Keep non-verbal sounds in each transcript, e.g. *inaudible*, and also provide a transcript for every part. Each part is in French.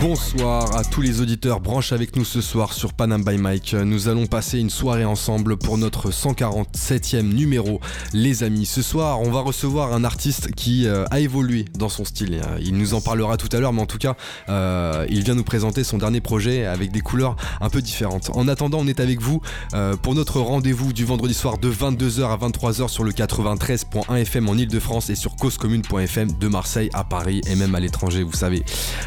Bonsoir à tous les auditeurs, branche avec nous ce soir sur Panam by Mike. Nous allons passer une soirée ensemble pour notre 147e numéro. Les amis, ce soir, on va recevoir un artiste qui euh, a évolué dans son style. Il nous en parlera tout à l'heure, mais en tout cas, euh, il vient nous présenter son dernier projet avec des couleurs un peu différentes. En attendant, on est avec vous euh, pour notre rendez-vous du vendredi soir de 22h à 23h sur le 93.1 FM en Ile-de-France et sur causecommune.fm de Marseille à Paris et même à l'étranger, vous savez.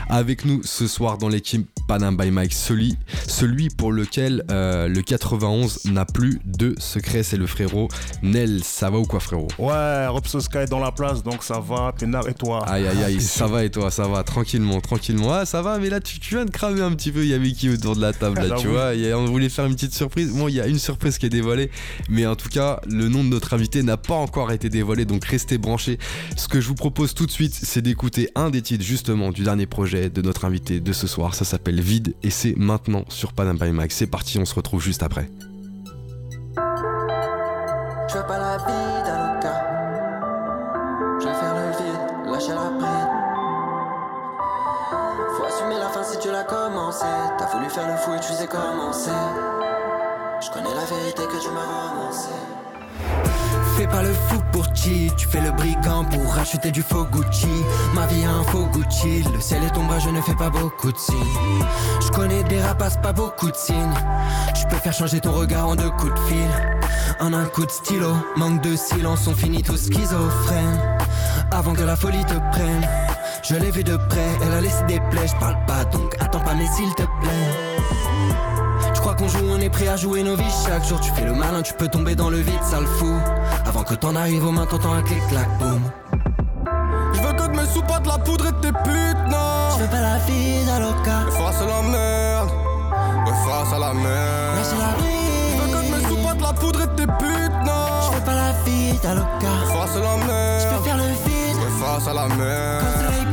Avec nous ce soir dans l'équipe Panam by Mike, celui, celui pour lequel euh, le 91 n'a plus de secret, c'est le frérot Nel. Ça va ou quoi, frérot? Ouais, Robso Sky dans la place, donc ça va, Pénard et toi? Aïe aïe aïe, ça va et toi, ça va, tranquillement, tranquillement. Ah, ça va, mais là, tu, viens de cramer un petit peu. Il y autour de la table, là, *laughs* tu vois On voulait faire une petite surprise. Bon, il y a une surprise qui est dévoilée, mais en tout cas, le nom de notre invité n'a pas encore été dévoilé, donc restez branchés. Ce que je vous propose tout de suite, c'est d'écouter un des titres, justement, du dernier projet de notre invité de ce soir. Ça s'appelle Vide et c'est maintenant sur Panam by. C'est parti, on se retrouve juste après. Je veux pas la vie d'Aloca. Je vais faire le vide, lâcher la bride. Faut assumer la fin si tu l'as commencé. T'as voulu faire le fou et tu sais commencer. Je connais la vérité que tu m'as romancé. Fais pas le fou pour chi, tu fais le brigand pour acheter du faux Gucci. Ma vie a un faux Gucci, le ciel est ombrage, je ne fais pas beaucoup de signes. Je connais des rapaces, pas beaucoup de signes. Je peux faire changer ton regard en deux coups de fil. En un coup de stylo, manque de silence, on finit tous schizophrènes. Avant que la folie te prenne, je l'ai vu de près, elle a laissé des plaies, je parle pas donc attends pas mais s'il te plaît. Je crois qu'on joue, on est prêt à jouer nos vies chaque jour. Tu fais le malin, tu peux tomber dans le vide, ça le fout. Avant que t'en arrives aux mains, t'entends un clic, clac, boum. Je veux que de mes sous, pas de la poudre et de tes putes, non. Je veux pas la vie d'Aloca. Face à la merde, ouais, face à la merde. Lâche la vie. Je veux que de mes sous, pas de la poudre et de tes putes, non. Je veux pas la vie d'Aloca. Face à la merde, je peux faire le vide. Ouais, face à la merde.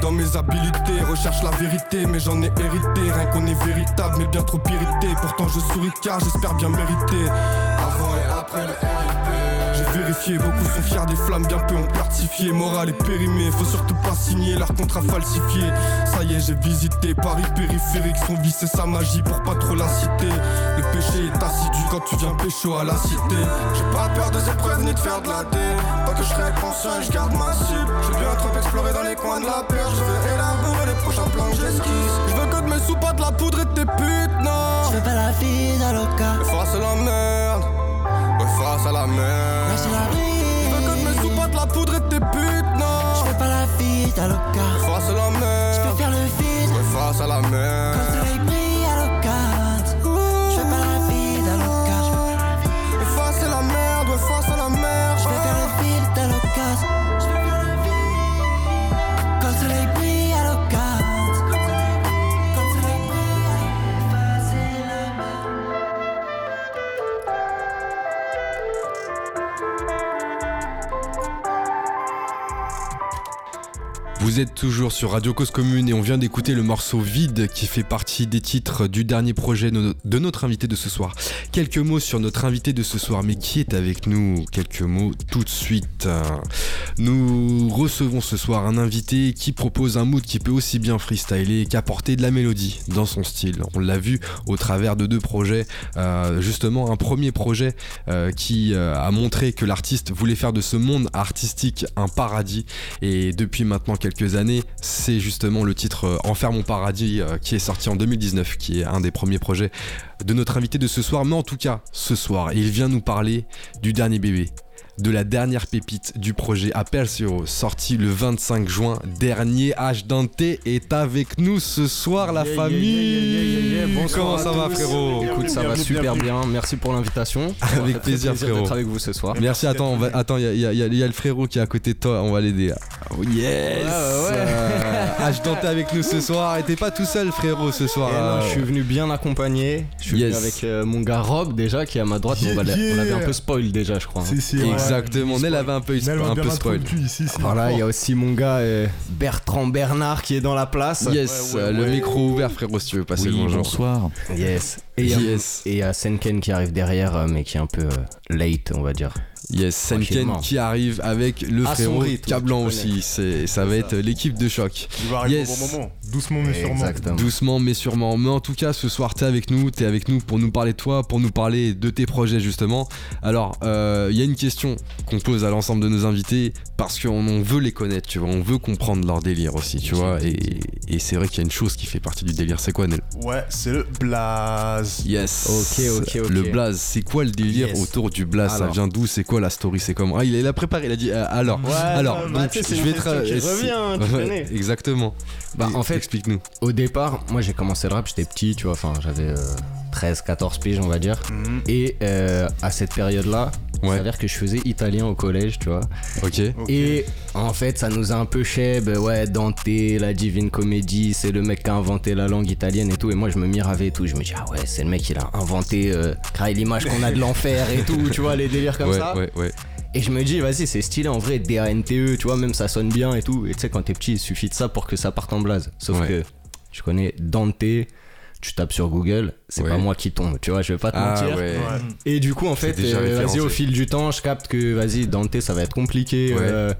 Dans mes habilités, recherche la vérité, mais j'en ai hérité. Rien qu'on est véritable, mais bien trop irrité. Pourtant je souris car j'espère bien mériter. Avant et après le RIP. J'ai vérifié, beaucoup sont fiers des flammes, bien peu ont certifié. Moral est périmé, faut surtout pas signer leur contrat falsifié. Ça y est, j'ai visité Paris périphérique, son vice et sa magie pour pas trop la citer. Le péché est assidu quand tu viens pécho à la cité. J'ai pas peur de ces preuves ni de faire de la dé. Pas que je serai conscient je garde ma cible. J'ai bien trop exploré dans les coins de la perche. Je veux élaborer les prochains plans que j'esquisse. Je veux que de mes sous, pas de la poudre et de tes putes, non. Je veux pas la vie d'Aloca. Face à à la merde. Lâche la Je vie. veux que mes sous, la poudre et tes putes, non. Veux pas la vie d'Aloca. Face à la Je merde, peux faire le vide. ouais, face à la Quand Vous êtes toujours sur Radio Cause Commune et on vient d'écouter le morceau Vide qui fait partie des titres du dernier projet de notre invité de ce soir. Quelques mots sur notre invité de ce soir, mais qui est avec nous? Quelques mots tout de suite. Nous recevons ce soir un invité qui propose un mood qui peut aussi bien freestyler qu'apporter de la mélodie dans son style. On l'a vu au travers de deux projets, euh, justement un premier projet euh, qui euh, a montré que l'artiste voulait faire de ce monde artistique un paradis et depuis maintenant quelques années, c'est justement le titre euh, Enfer mon paradis euh, qui est sorti en 2019, qui est un des premiers projets de notre invité de ce soir. Mais en tout cas, ce soir, il vient nous parler du dernier bébé. De la dernière pépite du projet Appel Zero, sorti le 25 juin dernier. H Dante est avec nous ce soir, la Yeah, famille. yeah, Comment ça va, frérot Écoute, ça va super bien. Merci pour l'invitation. Avec Très plaisir, frérot. avec vous ce soir. Merci, attends, on va, attends, il y a, y y y le frérot qui est à côté de toi, on va l'aider. Oh, yes Ouais, ouais. Euh, *laughs* H Dante avec nous ce soir, et t'es pas tout seul, frérot, ce soir. Et non, Euh, je suis venu bien accompagné. Je suis Yes. venu avec euh, mon gars Rob déjà qui est à ma droite. On, va l'a- on l'avait un peu spoil déjà, je crois. hein. Si, si, ouais. Exactement, Nel avait un peu, un peu spoil. Voilà, il y a aussi mon gars euh, Bertrand Bernard qui est dans la place. Yes, Ouais, ouais, euh, le ouais. micro ouvert, frérot, si tu veux passer le Oui, bonjour. bonsoir. Yes. Et il y a- Yes. et il y a Senken qui arrive derrière, euh, mais qui est un peu euh, late, on va dire. Yes, Senken qui arrive avec le À frérot rythme, Cablan aussi. C'est, ça va être l'équipe de choc. Il va arriver Yes. au bon moment. Doucement, mais sûrement. Exactement. Doucement mais sûrement. Mais en tout cas, ce soir, t'es avec nous. T'es avec nous pour nous parler de toi, pour nous parler de tes projets justement. Alors, euh, il y a une question qu'on pose à l'ensemble de nos invités parce qu'on on veut les connaître, tu vois. On veut comprendre leur délire aussi, tu vois. Et, et c'est vrai qu'il y a une chose qui fait partie du délire. C'est quoi, Nel Ouais, c'est le blaze. Yes. Ok, ok, ok. Le blaze, c'est quoi le délire Yes. autour du blaze? Ça vient d'où? C'est quoi la story C'est comment Ah, il l'a préparé. Il a dit. euh, alors. alors, bah, donc, je vais tra- qui c'est- revient, tu Ouais, connais. Exactement. Bah, Et- en fait, explique-nous. Au départ, moi j'ai commencé le rap, j'étais petit, tu vois, enfin j'avais euh, 13, 14 piges, on va dire. Mhm. Et euh, à cette période-là, il Ouais. s'avère que je faisais italien au collège, tu vois. Ok. Et en fait, ça nous a un peu cheb, ouais, Dante, la Divine Comedy, c'est le mec qui a inventé la langue italienne et tout. Et moi je me miravais et tout, je me dis, ah ouais, c'est le mec, il a inventé, euh, créé l'image qu'on a de l'enfer et tout, tu vois, les délires comme ouais, ça. ouais, ouais. Et je me dis, vas-y, c'est stylé en vrai, D-A-N-T-E, tu vois, même ça sonne bien et tout. Et tu sais, quand t'es petit, il suffit de ça pour que ça parte en blaze. Sauf Ouais. que tu connais Dante, tu tapes sur Google, c'est Ouais. pas moi qui tombe, tu vois, je vais pas te Ah mentir. ouais. Et du coup, en fait, euh, vas-y, au fil du temps, je capte que, vas-y, Dante, ça va être compliqué. Ouais. euh,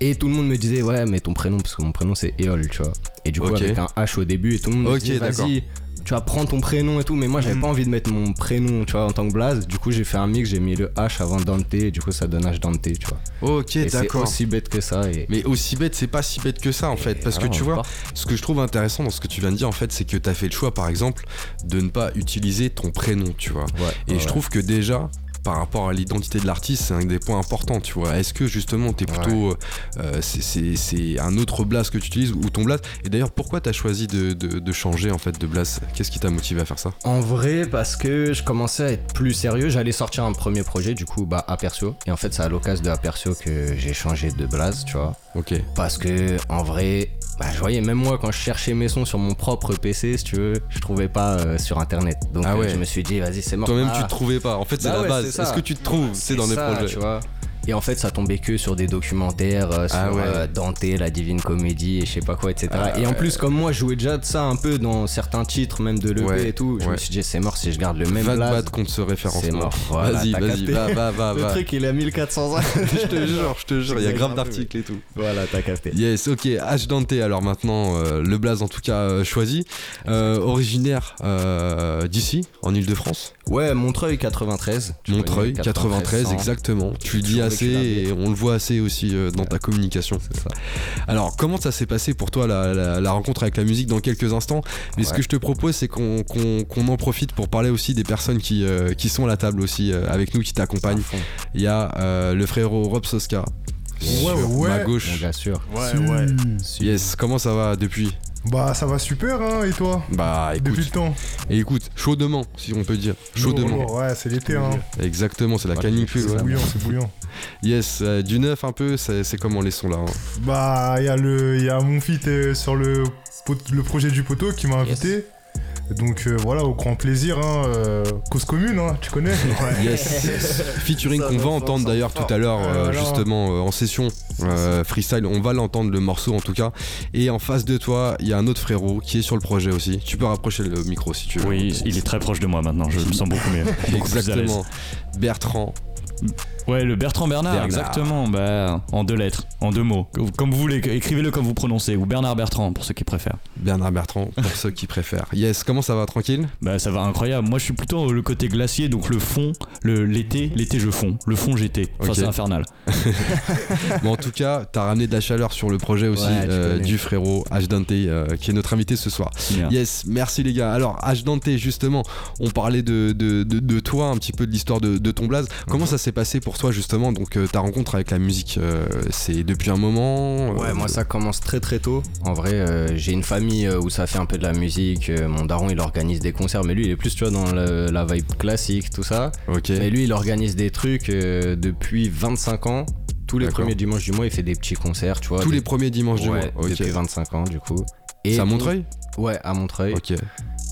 et tout le monde me disait, ouais, mais ton prénom, parce que mon prénom c'est Eol, tu vois. Et du coup, avec un H au début, et tout le monde me disait, vas-y, tu vas prendre ton prénom et tout. Mais moi, j'avais Mhm. pas envie de mettre mon prénom, tu vois, en tant que blaze. Du coup, j'ai fait un mix, j'ai mis le H avant Dante, et du coup, ça donne H Dante, tu vois. Ok, Et c'est d'accord. aussi bête que ça. Et... Mais aussi bête, c'est pas si bête que ça en fait. Parce que tu vois, part. ce que je trouve intéressant dans ce que tu viens de dire en fait, c'est que t'as fait le choix par exemple de ne pas utiliser ton prénom, tu vois. Ouais, Et ouais, je trouve que déjà, par rapport à l'identité de l'artiste, c'est un des points importants, tu vois. Est-ce que justement t'es plutôt. euh, c'est- c'est un autre blast que tu utilises ou ton blast? Et d'ailleurs, pourquoi t'as choisi de, de- de changer en fait de blast? Qu'est-ce qui t'a motivé à faire ça? En vrai, parce que je commençais à être plus sérieux, j'allais sortir un premier projet, du coup, bah, Apercio. Et en fait, c'est à l'occasion de Apercio que j'ai changé de blaze, tu vois. Ok. Parce que, en vrai, bah, je voyais, même moi, quand je cherchais mes sons sur mon propre PC, si tu veux, je trouvais pas euh, sur internet. Donc, Ah euh, ouais. je me suis dit, vas-y, c'est mort. Toi-même, Ah, tu te trouvais pas. En fait, c'est Bah la ouais, base. Est-ce que tu te trouves? C'est dans ça, projets. tu vois. Et en fait, ça tombait que sur des documentaires euh, sur Ah ouais. euh, Dante, la Divine Comédie et je sais pas quoi, etc. Ah et en plus, comme moi, je jouais déjà de ça un peu dans certains titres, même de l'EP Ouais, et tout, je ouais. me suis dit, c'est mort si je garde le même Va te battre contre ce référencement. C'est mort. Voilà, vas-y, vas-y, va, va, va, *laughs* Le va. truc, il a 1400 ans. *laughs* *laughs* je te jure, je te jure, il y a grave d'articles et tout. voilà, t'as capté. Yes, ok, H Dante, alors maintenant, euh, le blaze en tout cas euh, choisi. Euh, originaire d'ici, en Ile-de-France. Ouais, Montreuil 93. Tu Montreuil, connais, 93, 100. exactement. Tu dis toujours assez et on le voit assez aussi euh, dans ta communication. Ça. Alors, comment ça s'est passé pour toi la, la- la rencontre avec la musique dans quelques instants? Mais ce que je te propose, c'est qu'on en profite pour parler aussi des personnes qui, euh, qui sont à la table aussi euh, avec nous, qui t'accompagnent. Il y a euh, le frérot Rob Soska. Ouais, sur ouais. ma gauche. gars sûr. Ouais, ouais. Yes, comment ça va depuis? Bah, ça va super, hein, et toi Bah écoute, Depuis le temps. et écoute, chaudement, si on peut dire. Chaudement. Ouais, c'est l'été, hein. Exactement, c'est la canicule. C'est ouais. bouillant, c'est bouillant. *laughs* Yes, euh, du neuf un peu, c'est comment les sons là hein Bah, il y a le, il y a mon feat euh, sur le, pot- le projet du poteau qui m'a invité. Donc euh, voilà, au grand plaisir, hein, euh, cause commune, hein, tu connais. *laughs* Yes. Featuring qu'on va, entendre d'ailleurs tout à l'heure, Ouais, euh, justement euh, en session euh, freestyle. On va l'entendre le morceau en tout cas. Et en face de toi, il y a un autre frérot qui est sur le projet aussi. Tu peux rapprocher le micro si tu veux. Oui, il est très proche de moi maintenant, je me sens beaucoup mieux. *laughs* beaucoup plus à l'aise. Exactement. Bertrand. Ouais, le Bertrand Bernard, Bernard. exactement. Bah, en deux lettres, en deux mots. Comme vous voulez, écrivez-le comme vous prononcez. Ou Bernard Bertrand, pour ceux qui préfèrent. Bernard Bertrand, pour ceux qui préfèrent. Yes, comment ça va Tranquille? Bah, ça va incroyable. Moi, je suis plutôt le côté glacier, donc le fond, le l'été, l'été je fonds. Le fond, j'étais. Enfin, c'est infernal. *laughs* Bon, en tout cas, t'as ramené de la chaleur sur le projet aussi Ouais, euh, du frérot H Dante, euh, qui est notre invité ce soir. Yes, merci les gars. Alors, H Dante, justement, on parlait de, de, de- de toi, un petit peu de l'histoire de, de ton blaze. Comment ça s'est passé pour toi, justement Donc, euh, ta rencontre avec la musique, euh, c'est depuis un moment Ouais, euh, moi ça commence très très tôt. En vrai, j'ai une famille où ça fait un peu de la musique. mon daron il organise des concerts, mais lui il est plus tu vois dans le- la vibe classique, tout ça. Ok. Mais lui il organise des trucs depuis 25 ans. Tous les premiers dimanches du mois, il fait des petits concerts, tu vois. Tous des- les premiers dimanches du mois. Ouais, Ok. depuis 25 ans du coup. C'est à on- Montreuil Ouais, à Montreuil. Ok.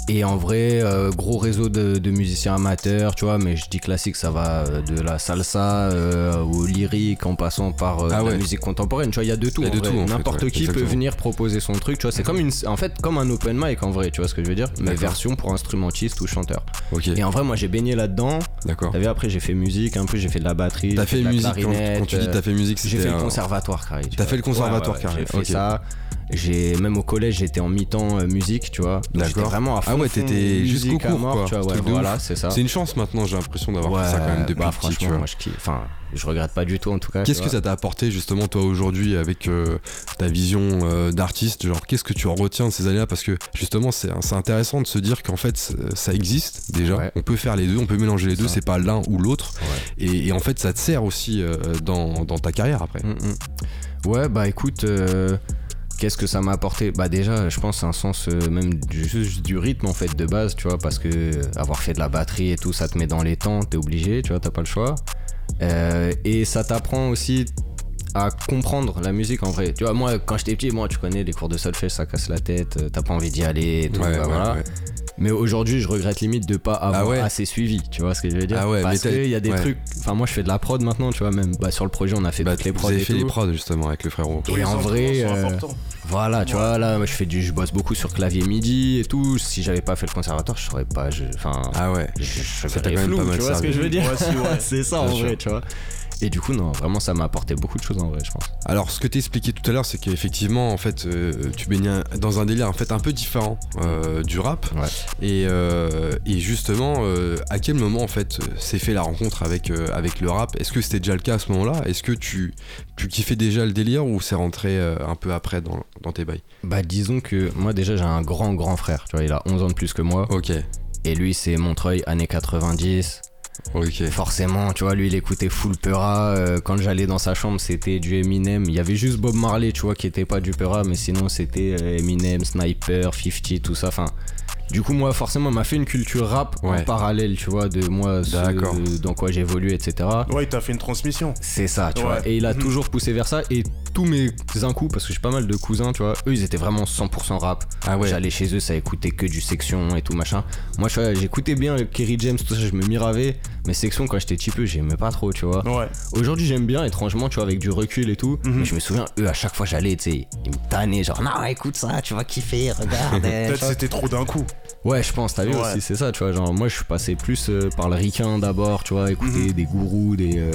Et en vrai, euh, gros réseau de, de musiciens amateurs, tu vois, mais je dis classique, ça va euh, de la salsa euh, au lyrique en passant par euh, Ah ouais. la musique contemporaine, tu vois, il y a de tout. Fait, N'importe ouais, qui peut venir proposer son truc, tu vois, c'est comme une, en fait, comme un open mic en vrai, tu vois ce que je veux dire, mais version pour instrumentiste ou chanteur. Ok. Et en vrai, moi j'ai baigné là-dedans. D'accord. T'as vu, après j'ai fait musique, un peu j'ai fait de la batterie. T'as j'ai fait de la musique quand, clarinette, quand tu dis t'as fait musique, j'ai c'était fait le conservatoire carré. T'as fait le conservatoire carré, J'ai fait ça. J'ai même au collège j'étais en mi-temps euh, musique, tu vois. Donc, J'étais D'accord. vraiment à fond. Ah ouais, t'étais jusqu'au cours, mort, quoi. Tu vois, ouais, voilà, c'est ça. C'est une chance maintenant, j'ai l'impression d'avoir Ouais, fait ça quand même depuis bah, petit, tu vois. moi je kiffe. Enfin, je regrette pas du tout en tout cas. Qu'est-ce que ça t'a apporté justement toi aujourd'hui avec euh, ta vision euh, d'artiste? Genre qu'est-ce que tu en retiens de ces années-là? Parce que justement c'est intéressant de se dire qu'en fait ça existe déjà. Ouais. On peut faire les deux, on peut mélanger les deux, c'est pas l'un ou l'autre. Ouais. Et, et en fait ça te sert aussi euh, dans, dans ta carrière après. Mm, mm. Ouais, bah écoute, qu'est-ce que ça m'a apporté Bah déjà, je pense un sens euh, même du, juste du rythme en fait de base, tu vois, parce que euh, avoir fait de la batterie et tout, ça te met dans les temps, t'es obligé, tu vois, t'as pas le choix. Euh, et ça t'apprend aussi à comprendre la musique en vrai. Tu vois, moi quand j'étais petit, moi tu connais les cours de solfège, ça casse la tête, t'as pas envie d'y aller et tout, Ouais, bah, ouais, voilà. ouais. Mais aujourd'hui, je regrette limite de pas avoir Ah ouais assez suivi, tu vois ce que je veux dire? Ah ouais, Parce qu'il y a des ouais. trucs. Enfin, moi, je fais de la prod maintenant, tu vois, même bah, sur le projet, on a fait Bah, toutes les vous prods avez et fait tout. les prods justement avec le frérot. Et Les en vrai, euh, voilà, tu vois, là, moi, je fais du, je bosse beaucoup sur clavier MIDI et tout. Si j'avais pas fait le conservatoire, je saurais pas. je- Enfin, Ah ouais. je, je même flou, pas mal tu vois ce que je veux dire? Ouais, si, ouais. *laughs* C'est ça en vrai, tu vois. Et du coup, non, vraiment, ça m'a apporté beaucoup de choses en vrai, je pense. Alors, ce que t'expliquais tout à l'heure, c'est qu'effectivement, en fait, euh, tu baignais dans un délire en fait un peu différent euh, du rap. Ouais. Et, euh, et justement, à quel moment en fait s'est fait la rencontre avec avec le rap? Est-ce que c'était déjà le cas à ce moment-là? Est-ce que tu tu kiffais déjà le délire ou c'est rentré un peu après dans, dans tes bails? Bah, disons que moi, déjà, j'ai un grand, grand frère, tu vois, il a 11 ans de plus que moi. Ok, Et lui, c'est Montreuil, années 90. Forcément, tu vois, lui il écoutait full Peura. euh, quand j'allais dans sa chambre, c'était du Eminem. Il y avait juste Bob Marley, tu vois, qui était pas du Peura, mais sinon c'était euh, Eminem, Sniper, 50, tout ça. Enfin, du coup, moi, forcément, il m'a fait une culture rap Ouais. en parallèle, tu vois, de moi, ce- D'accord. dans quoi j'évolue, etc. Ouais, il t'a fait une transmission. C'est ça, tu Ouais. vois. Et il a Mhm. toujours poussé vers ça. Et tous mes incous, parce que j'ai pas mal de cousins, tu vois, eux, ils étaient vraiment 100% rap. Ah ouais. J'allais chez eux, ça écoutait que du section et tout machin. Moi, j'écoutais bien Kerry James, tout ça, je me miravais. Mais section, quand j'étais petit peu, j'aimais pas trop, tu vois. Ouais. Aujourd'hui, j'aime bien, étrangement, tu vois, avec du recul et tout. Mhm. Mais je me souviens, eux, à chaque fois, j'allais, tu sais, ils me tannaient, genre, non, écoute ça, tu vas kiffer, regarde. *laughs* eh, Peut-être c'était trop d'un coup. Ouais, je pense, t'as vu Ouais. aussi, c'est ça, tu vois. Genre, moi, je suis passé plus euh, par le ricain d'abord, tu vois, écouter Mhm. des gourous, des, euh,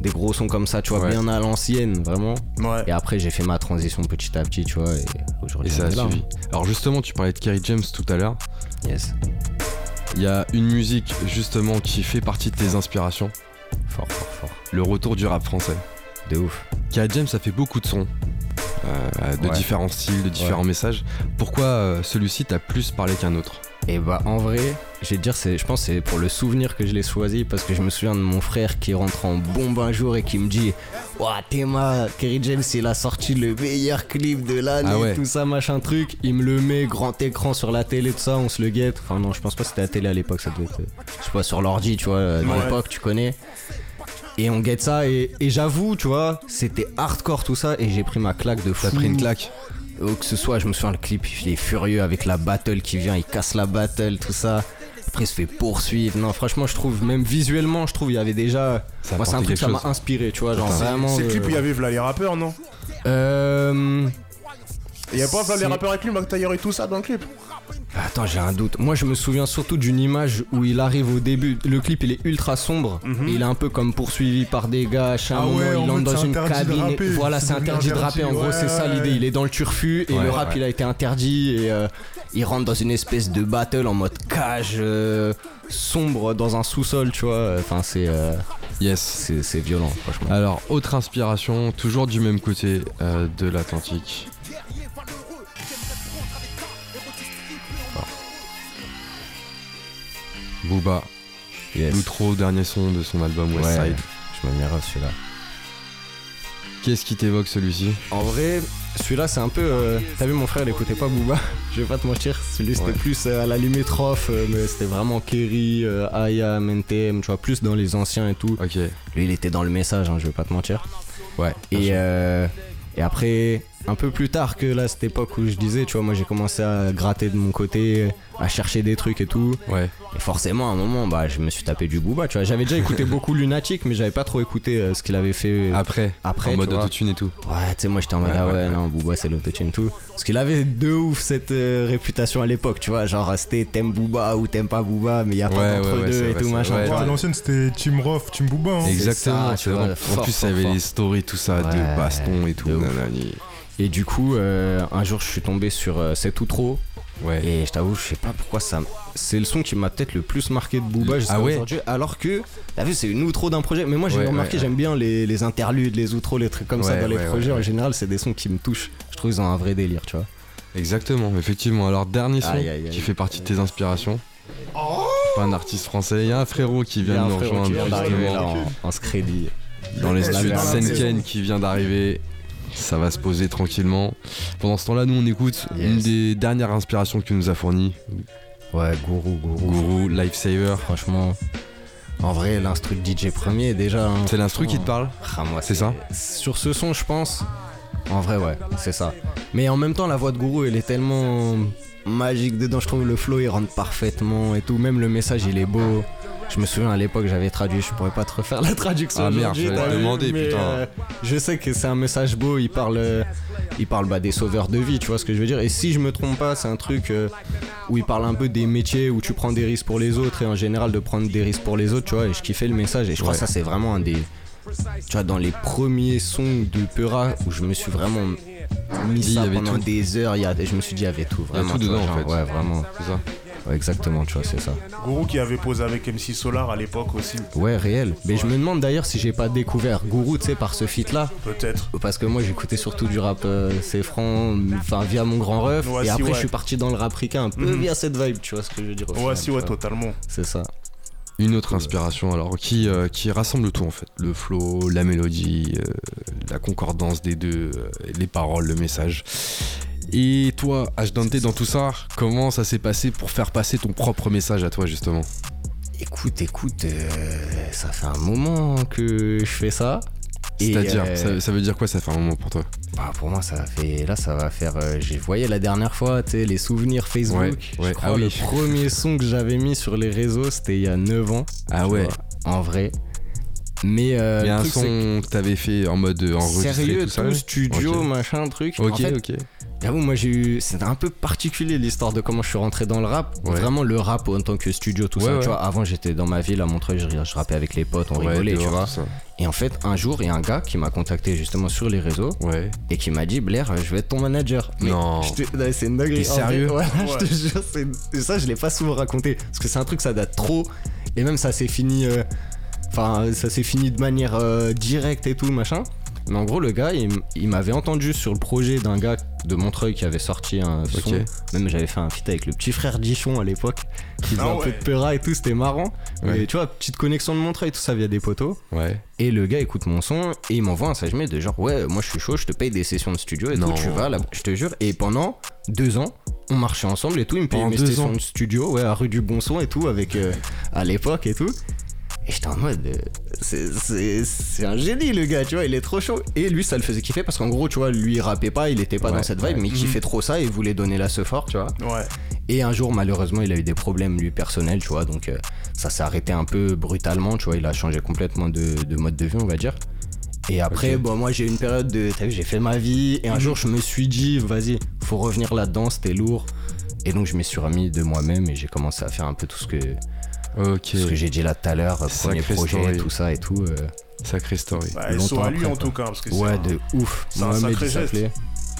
des gros sons comme ça, tu vois, Ouais. bien à l'ancienne, vraiment. Ouais. Et après, j'ai fait ma transition petit à petit, tu vois, et Et aujourd'hui, ça a là. suivi. Alors justement, tu parlais de Kerry James tout à l'heure. hein. Yes, Il y a une musique justement qui fait partie de tes inspirations. fort, fort, fort. Le retour du rap français. De ouf. Kerry James a fait beaucoup de sons, euh, de Ouais. différents styles, de différents messages. Pourquoi euh, celui-ci t'a plus parlé qu'un autre? Et bah en vrai, je vais te dire, c'est, je pense que c'est pour le souvenir que je l'ai choisi parce que je me souviens de mon frère qui rentre en bombe un jour et qui me dit Ouah, Théma, Kerry James, il a sorti le meilleur clip de l'année, Ah ouais. tout ça, machin truc. Il me le met grand écran sur la télé, tout ça, on se le guette. Enfin, non, je pense pas que c'était la télé à l'époque, ça devait être, euh, je sais pas, sur l'ordi, tu vois, dans Ouais. l'époque, tu connais. Et on guette ça, et, et j'avoue, tu vois, c'était hardcore tout ça, et j'ai pris ma claque de fou. T'as pris une claque Ou que ce soit, je me souviens, le clip, il est furieux avec la battle qui vient, il casse la battle, tout ça. Après, il se fait poursuivre. Non, franchement, je trouve, même visuellement, je trouve, il y avait déjà. Ça Moi, c'est un truc, ça m'a inspiré, tu vois, genre C'est- vraiment. C'est le clip euh, où il y avait V'là les rappeurs, non? Euh. Il y a pas les rappeurs avec lui, Mac Taylor et tout ça dans le clip Attends, j'ai un doute. Moi, je me souviens surtout d'une image où il arrive au début. Le clip, il est ultra sombre. Mhm. et il est un peu comme poursuivi par des gars. À un Ah moment, ouais, en il entre dans c'est une interdit de cabine. rapper, Voilà, c'est interdit de rapper. En gros, c'est ça l'idée. Il est dans le turfu et Ouais, le rap, ouais. il a été interdit. Et euh, il rentre dans une espèce de battle en mode cage euh, sombre dans un sous-sol, tu vois. Enfin, c'est. euh, Yes. C'est c'est violent, franchement. Alors, autre inspiration, toujours du même côté euh, de l'Atlantique. Booba, Yes. l'outro, dernier son de son album West Ouais, Side. je à celui-là. Qu'est-ce qui t'évoque celui-ci? En vrai, celui-là, c'est un peu. euh, T'as vu, mon frère, il écoutait pas Booba. *laughs* Je vais pas te mentir. Celui, c'était Ouais. plus euh, à la limitrophe, euh, mais c'était vraiment Kerry, Aya, NTM, tu vois, plus dans les anciens et tout. Ok. Lui, il était dans le message, hein, je vais pas te mentir. Ouais. Et, euh, et après, un peu plus tard que là, cette époque où je disais, tu vois, moi j'ai commencé à gratter de mon côté, à chercher des trucs et tout. Ouais. Et forcément, à un moment, bah, je me suis tapé du Booba, tu vois. J'avais déjà écouté beaucoup *laughs* Lunatic, mais j'avais pas trop écouté euh, ce qu'il avait fait. Après, après, en tu mode autotune et tout. Ouais, tu sais, moi j'étais en mode, Ouais, ah ouais, non, Booba c'est l'autotune et tout. Parce qu'il avait de ouf cette euh, réputation à l'époque, tu vois. Genre, c'était t'aimes Booba ou t'aimes pas Booba, mais il y a pas Ouais, d'entre deux et tout machin. à l'ancienne, c'était Team Roth, Team Booba. hein. Exactement, ça, tu vois. En plus, il y avait les stories, tout ça, Ouais, de baston et tout. Et du coup, euh, un jour, je suis tombé sur euh, trop. Ouais. Et je t'avoue, je sais pas pourquoi ça. C'est le son qui m'a peut-être le plus marqué de Booba jusqu'à Ah ouais aujourd'hui. Alors que, t'as vu, c'est une outro d'un projet. Mais moi, j'ai Ouais, remarqué, ouais, j'aime bien les, les interludes, les outros, les trucs comme ça dans les ouais, projets. ouais, En général, c'est des sons qui me touchent. Je trouve qu'ils ont un vrai délire, tu vois. Exactement, effectivement. Alors, dernier son Aïe, aïe, aïe. qui fait partie de tes inspirations. Pas un artiste français, il y a un frérot qui vient de nous rejoindre là justement en, en scrédit. dans les studios Senken qui vient d'arriver. Ça va se poser tranquillement. Pendant ce temps-là, nous on écoute Yes. une des dernières inspirations que tu nous as fournies. Ouais, gourou, gourou. Gourou, Lifesaver. Franchement, en vrai, l'instru de DJ premier, déjà. hein. C'est l'instru qui te parle Ah, moi, C'est ça Sur ce son, je pense. En vrai, ouais, c'est ça. Mais en même temps, la voix de Gourou, elle est tellement magique dedans. Je trouve le flow, il rentre parfaitement et tout. Même le message, il est beau. Je me souviens à l'époque, j'avais traduit. Je pourrais pas te refaire la traduction. Ah, merde, t'as vu, demander, putain. euh, je sais que c'est un message beau. Il parle, euh, il parle bah, des sauveurs de vie. Tu vois ce que je veux dire Et si je me trompe pas, c'est un truc euh, où il parle un peu des métiers où tu prends des risques pour les autres et en général de prendre des risques pour les autres. Tu vois Et je kiffais le message. Et je crois Ouais. que ça, c'est vraiment un des tu vois, dans les premiers sons de Peura où je me suis vraiment mis il y ça avait pendant tout. des heures, il y a, je me suis dit, il y avait tout, Il y a vraiment. tout vois, dedans, en fait. Ouais, vraiment. C'est ça Ouais, exactement, tu vois, c'est ça. Gourou qui avait posé avec MC Solar à l'époque aussi. Ouais, réel. Mais je me demande d'ailleurs si j'ai pas découvert Gourou, tu sais, par ce feat-là. Peut-être. Parce que moi, j'écoutais surtout du rap euh, c'est franc, enfin, via mon grand ref. Ouais, et si, après, ouais. je suis parti dans le rap ricain un peu Mhm. via cette vibe, tu vois ce que je veux dire. au Ouais, final, si, ouais, totalement. C'est ça. Une autre inspiration, alors, qui, euh, qui rassemble tout en fait. Le flow, la mélodie, euh, la concordance des deux, euh, les paroles, le message. Et toi, H. Dante, dans tout ça, comment ça s'est passé pour faire passer ton propre message à toi justement? Écoute, écoute, euh, ça fait un moment que je fais ça. C'est-à-dire, euh, ça, ça veut dire quoi ça fait un moment pour toi? Bah pour moi ça fait là ça va faire euh, j'ai voyé la dernière fois tu sais les souvenirs Facebook Ouais, ouais, je crois ah oui. le premier son que j'avais mis sur les réseaux c'était il y a 9 ans Ah ouais. vois, en vrai mais euh, Il y a le un truc, son que t'avais fait en mode enregistré sérieux tout ça tout studio machin truc Ok, en fait ok. J'avoue moi j'ai eu c'était un peu particulier l'histoire de comment je suis rentré dans le rap Ouais. vraiment le rap en tant que studio tout Ouais, ça ouais. tu vois avant j'étais dans ma ville à Montreuil je, je rappais avec les potes on Ouais, rigolait tu vois et en fait un jour il y a un gars qui m'a contacté justement sur les réseaux Ouais. et qui m'a dit Blair je vais être ton manager Mais Non. je te- non, c'est une dinguerie vrai, sérieux ouais, Ouais. je te jure c'est ça je l'ai pas souvent raconté parce que c'est un truc ça date trop et même ça s'est fini euh, enfin ça s'est fini de manière euh, directe et tout machin mais en gros le gars il, m'avait entendu sur le projet d'un gars de Montreuil qui avait sorti un son même j'avais fait un feat avec le petit frère Dichon à l'époque qui faisait Ah un peu de peura et tout c'était marrant Ouais. mais tu vois petite connexion de Montreuil tout ça via des poteaux Ouais. et le gars écoute mon son et il m'envoie un message mail de genre ouais moi je suis chaud, je te paye des sessions de studio et Non. tout, tu vas là, je te jure. Et pendant deux ans, on marchait ensemble et tout, il me payait mes sessions ans. de studio, ouais, à rue du Bon Son et tout, avec euh, à l'époque et tout. Et j'étais en mode, euh, c'est- un génie le gars, tu vois, il est trop chaud. Et lui, ça le faisait kiffer parce qu'en gros, tu vois, lui, il rappait pas, il était pas Ouais, dans cette vibe, ouais. mais il kiffait trop ça et il voulait donner la ce fort, tu vois. Ouais. Et un jour, malheureusement, il a eu des problèmes, lui, personnels, tu vois. Donc, euh, ça s'est arrêté un peu brutalement, tu vois. Il a changé complètement de, de mode de vie, on va dire. Et après, bon, moi, j'ai eu une période de. T'as vu, j'ai fait ma vie. Et un jour, je me suis dit, vas-y, faut revenir là-dedans, c'était lourd. Et donc, je m'y suis remis de moi-même et j'ai commencé à faire un peu tout ce que, Ok. tout ce que j'ai dit là tout à l'heure. Premier projet, story. tout ça et tout. euh, Sacrée story. Bah, Longtemps à lui après, en tout cas. Parce que c'est ouais, un- de ouf. c'est un Mohamed, sacré il geste. s'appelait.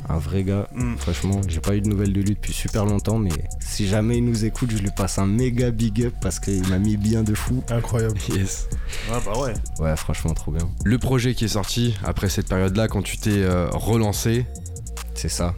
Un vrai gars. Mm. Franchement, j'ai pas eu de nouvelles de lui depuis super longtemps, mais si jamais il nous écoute, je lui passe un méga big up parce qu'il m'a mis bien de fou. Incroyable. *laughs* Yes. Ouais, bah ouais. Ouais, franchement, trop bien. Le projet qui est sorti après cette période-là, quand tu t'es euh, relancé, C'est ça.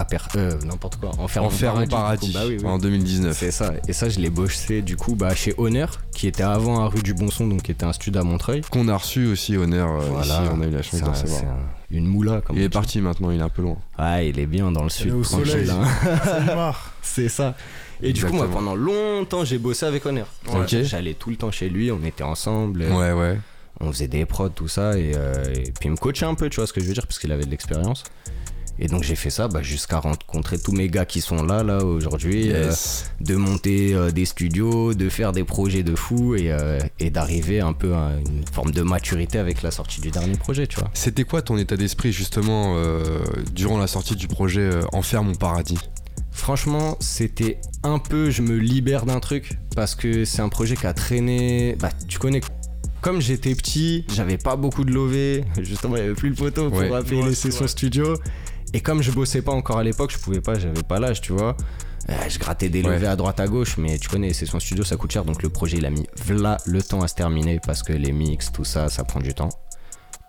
À per- euh, n'importe quoi. Enfer Enfer en paradis, du coup. Bah oui, oui. en 2019. C'est ça. Et ça, je l'ai bossé du coup bah, chez Honor, qui était avant à rue du Bon Son, donc qui était un studio à Montreuil. Qu'on a reçu aussi, honneur, euh, ici, on a eu la chance C'est de un- recevoir. c'est un- une moula. Comme Il est dit. parti maintenant, il est un peu loin. Ouais, il est bien dans le sud, est au tranquille. soleil. hein. C'est *laughs* ça. Et du coup, moi, pendant longtemps, j'ai bossé avec Honor. Ouais. J'allais tout le temps chez lui, on était ensemble. Ouais, ouais. On faisait des prods, tout ça. Et, euh, et puis, il me coachait un peu, tu vois ce que je veux dire, parce qu'il avait de l'expérience. Et donc, j'ai fait ça bah, jusqu'à rencontrer tous mes gars qui sont là, là, aujourd'hui. Yes. euh, de monter euh, des studios, de faire des projets de fou et, euh, et d'arriver un peu à une forme de maturité avec la sortie du dernier projet, tu vois. C'était quoi ton état d'esprit justement euh, durant la sortie du projet euh, Enfer mon paradis? Franchement, c'était un peu, je me libère d'un truc parce que c'est un projet qui a traîné. Bah, tu connais. Comme j'étais petit, j'avais pas beaucoup de lové. *laughs* Justement, il y avait plus le poteau pour Ouais. appeler Ouais, les sessions studio. Et comme je bossais pas encore à l'époque, je pouvais pas, j'avais pas l'âge, tu vois. Euh, je grattais des Ouais. levées à droite à gauche, mais tu connais, les sessions studio ça coûte cher, donc le projet il a mis v'là le temps à se terminer parce que les mix, tout ça, ça prend du temps.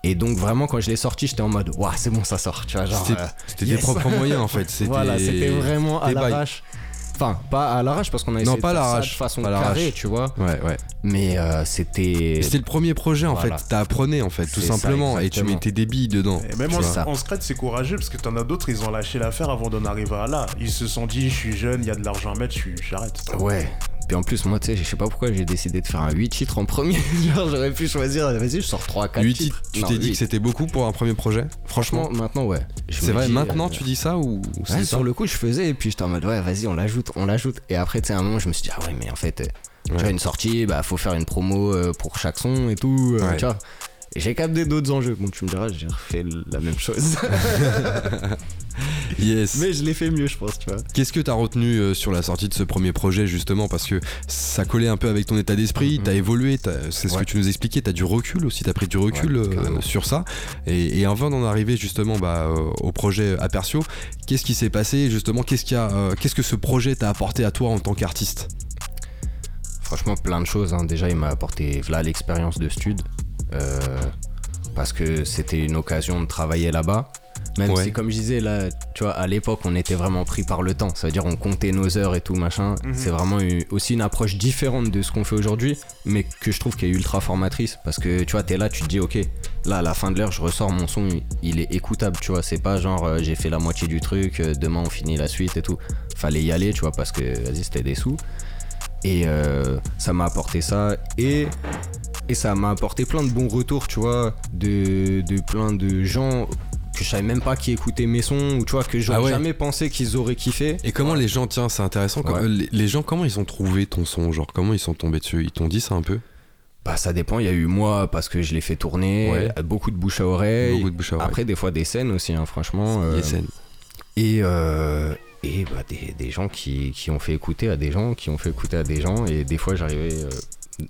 Et donc vraiment quand je l'ai sorti, j'étais en mode waouh, c'est bon, ça sort, tu vois, genre. C'était euh, yes. tes propres moyens en fait. *laughs* C'était voilà, c'était vraiment à l'arrache. Enfin, pas à l'arrache parce qu'on a essayé Non, de pas à faire ça de façon pas carrée, tu vois. Ouais, ouais. Mais euh, c'était. C'était le premier projet en Voilà. fait. T'as apprenais en fait, tout ça, simplement. et tu mettais des billes dedans. Et même en, en scred, c'est courageux parce que t'en as d'autres, ils ont lâché l'affaire avant d'en arriver à là. Ils se sont dit, je suis jeune, il y a de l'argent à mettre, je suis- j'arrête. Ouais. Puis en plus, moi, tu sais, je sais pas pourquoi j'ai décidé de faire un 8 titres en premier. *laughs* Genre, j'aurais pu choisir, vas-y, je sors 3, 4 Huit titres. titres, tu t'es dit que c'était beaucoup pour un premier projet Franchement, maintenant, ouais. Je C'est vrai, dis, maintenant euh, tu dis ça ou ça sur le coup, je faisais et puis j'étais en mode, ouais, vas-y, on l'ajoute, on l'ajoute. Et après, tu sais, à un moment, je me suis dit, ah ouais, mais en fait, euh, tu vois, une sortie, bah, faut faire une promo euh, pour chaque son et tout. Ouais. Tu vois. Et j'ai capté d'autres enjeux. Bon, tu me diras, j'ai refait la même chose. *laughs* Yes. mais je l'ai fait mieux, je pense, tu vois. Qu'est-ce que t'as retenu euh, sur la sortie de ce premier projet justement? Parce que ça collait un peu avec ton état d'esprit, Mhm. t'as évolué, t'as- c'est ce Ouais. que tu nous expliquais, t'as du recul aussi, t'as pris du recul Ouais, euh, sur ça. Et, et avant d'en arriver justement bah, euh, au projet Apercio, qu'est-ce qui s'est passé justement? Qu'est-ce euh, qu'est-ce que ce projet t'a apporté à toi en tant qu'artiste? Franchement, plein de choses. hein. Déjà, il m'a apporté voilà l'expérience de stud. Euh, parce que c'était une occasion de travailler là-bas. Même Ouais. si, comme je disais, là, tu vois, à l'époque, on était vraiment pris par le temps. Ça veut dire, on comptait nos heures et tout, machin. Mhm. C'est vraiment une- aussi une approche différente de ce qu'on fait aujourd'hui, mais que je trouve qui est ultra formatrice. Parce que, tu vois, t'es là, tu te dis, ok, là, à la fin de l'heure, je ressors mon son, il- il est écoutable, tu vois. C'est pas genre, euh, j'ai fait la moitié du truc, euh, demain, on finit la suite et tout. Fallait y aller, tu vois, parce que, vas-y, c'était des sous. Et euh, ça m'a apporté ça. Et, et ça m'a apporté plein de bons retours, tu vois, de, de plein de gens que je savais même pas qui écoutaient mes sons, ou tu vois, que j'aurais Ah ouais. jamais pensé qu'ils auraient kiffé. Et comment les gens, tiens, c'est intéressant, Ouais. euh, les, les gens, comment ils ont trouvé ton son Genre, comment ils sont tombés dessus? Ils t'ont dit ça un peu? Bah, ça dépend. Il y a eu moi parce que je l'ai fait tourner, beaucoup de bouche à oreille. Beaucoup de bouche à oreille. Après, des fois, des scènes aussi, hein, franchement. euh, Les scènes. Et, euh, et bah, des, des gens qui, qui ont fait écouter à des gens, qui ont fait écouter à des gens. Et des fois, j'arrivais euh,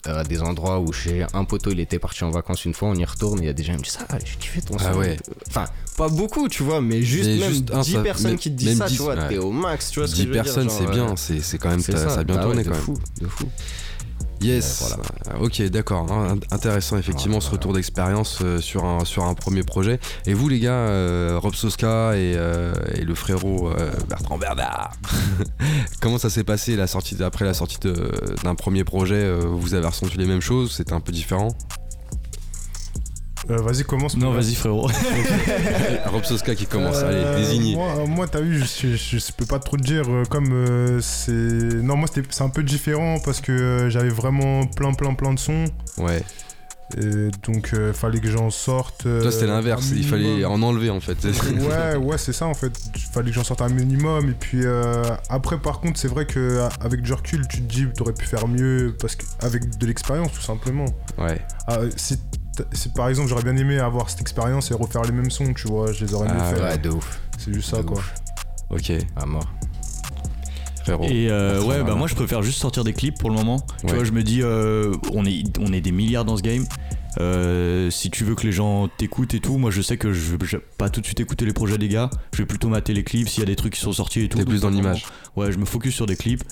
à des endroits où j'ai un poteau, il était parti en vacances une fois, on y retourne, et il y a des gens qui me disent Ah, j'ai kiffé ton son. Ah ouais. Enfin, pas beaucoup, tu vois, mais juste Mais même juste un, 10 ça- personnes même- qui te disent même ça, 10, tu vois, ouais. t'es au max, tu vois ce que 10 je veux personnes, c'est bien, euh, c'est quand même, ça, ça a bien Bah tourné ouais, quand de même. fou, de fou. Yes. Euh, Ah, Ok, d'accord. hein, intéressant effectivement ce retour d'expérience euh, sur un sur un premier projet. Et vous les gars, euh, Rob Soska et, et le frérot Bertrand Bernard, *laughs* comment ça s'est passé la sortie après la sortie d'un premier projet Vous avez ressenti les mêmes choses C'était un peu différent? Euh, Vas-y, commence. Non, vas-y, frérot. *laughs* *laughs* Rob Soska qui commence. Euh, Allez, désigné. Moi, moi, t'as vu, je, je- je peux pas trop te dire euh, comme euh, c'est. Non, moi c'était- c'est un peu différent parce que euh, j'avais vraiment plein, plein, plein de sons. Ouais. Et donc, il fallait que j'en sorte. euh, Toi c'était l'inverse. Il fallait en enlever en fait. ouais, *laughs* ouais, c'est ça en fait. Il fallait que j'en sorte un minimum. Et puis euh, après, par contre, c'est vrai qu'avec du recul, tu te dis, t'aurais pu faire mieux parce qu'avec de l'expérience, tout simplement. ouais. Ah, si par exemple, j'aurais bien aimé avoir cette expérience et refaire les mêmes sons, tu vois, je les aurais mieux Ah, fait. Ouais, de ouf. C'est juste ça, De quoi. ouf. Ok. À mort. Frérot. Et euh, ouais, bah moi je préfère juste sortir des clips pour le moment. Tu vois, je me dis, euh, on, est, on est des milliards dans ce game. Euh, si tu veux que les gens t'écoutent et tout, moi je sais que je vais pas tout de suite écouter les projets des gars. Je vais plutôt mater les clips s'il y a des trucs qui sont sortis et tout. T'es plus dans l'image. Ouais, je me focus sur des clips.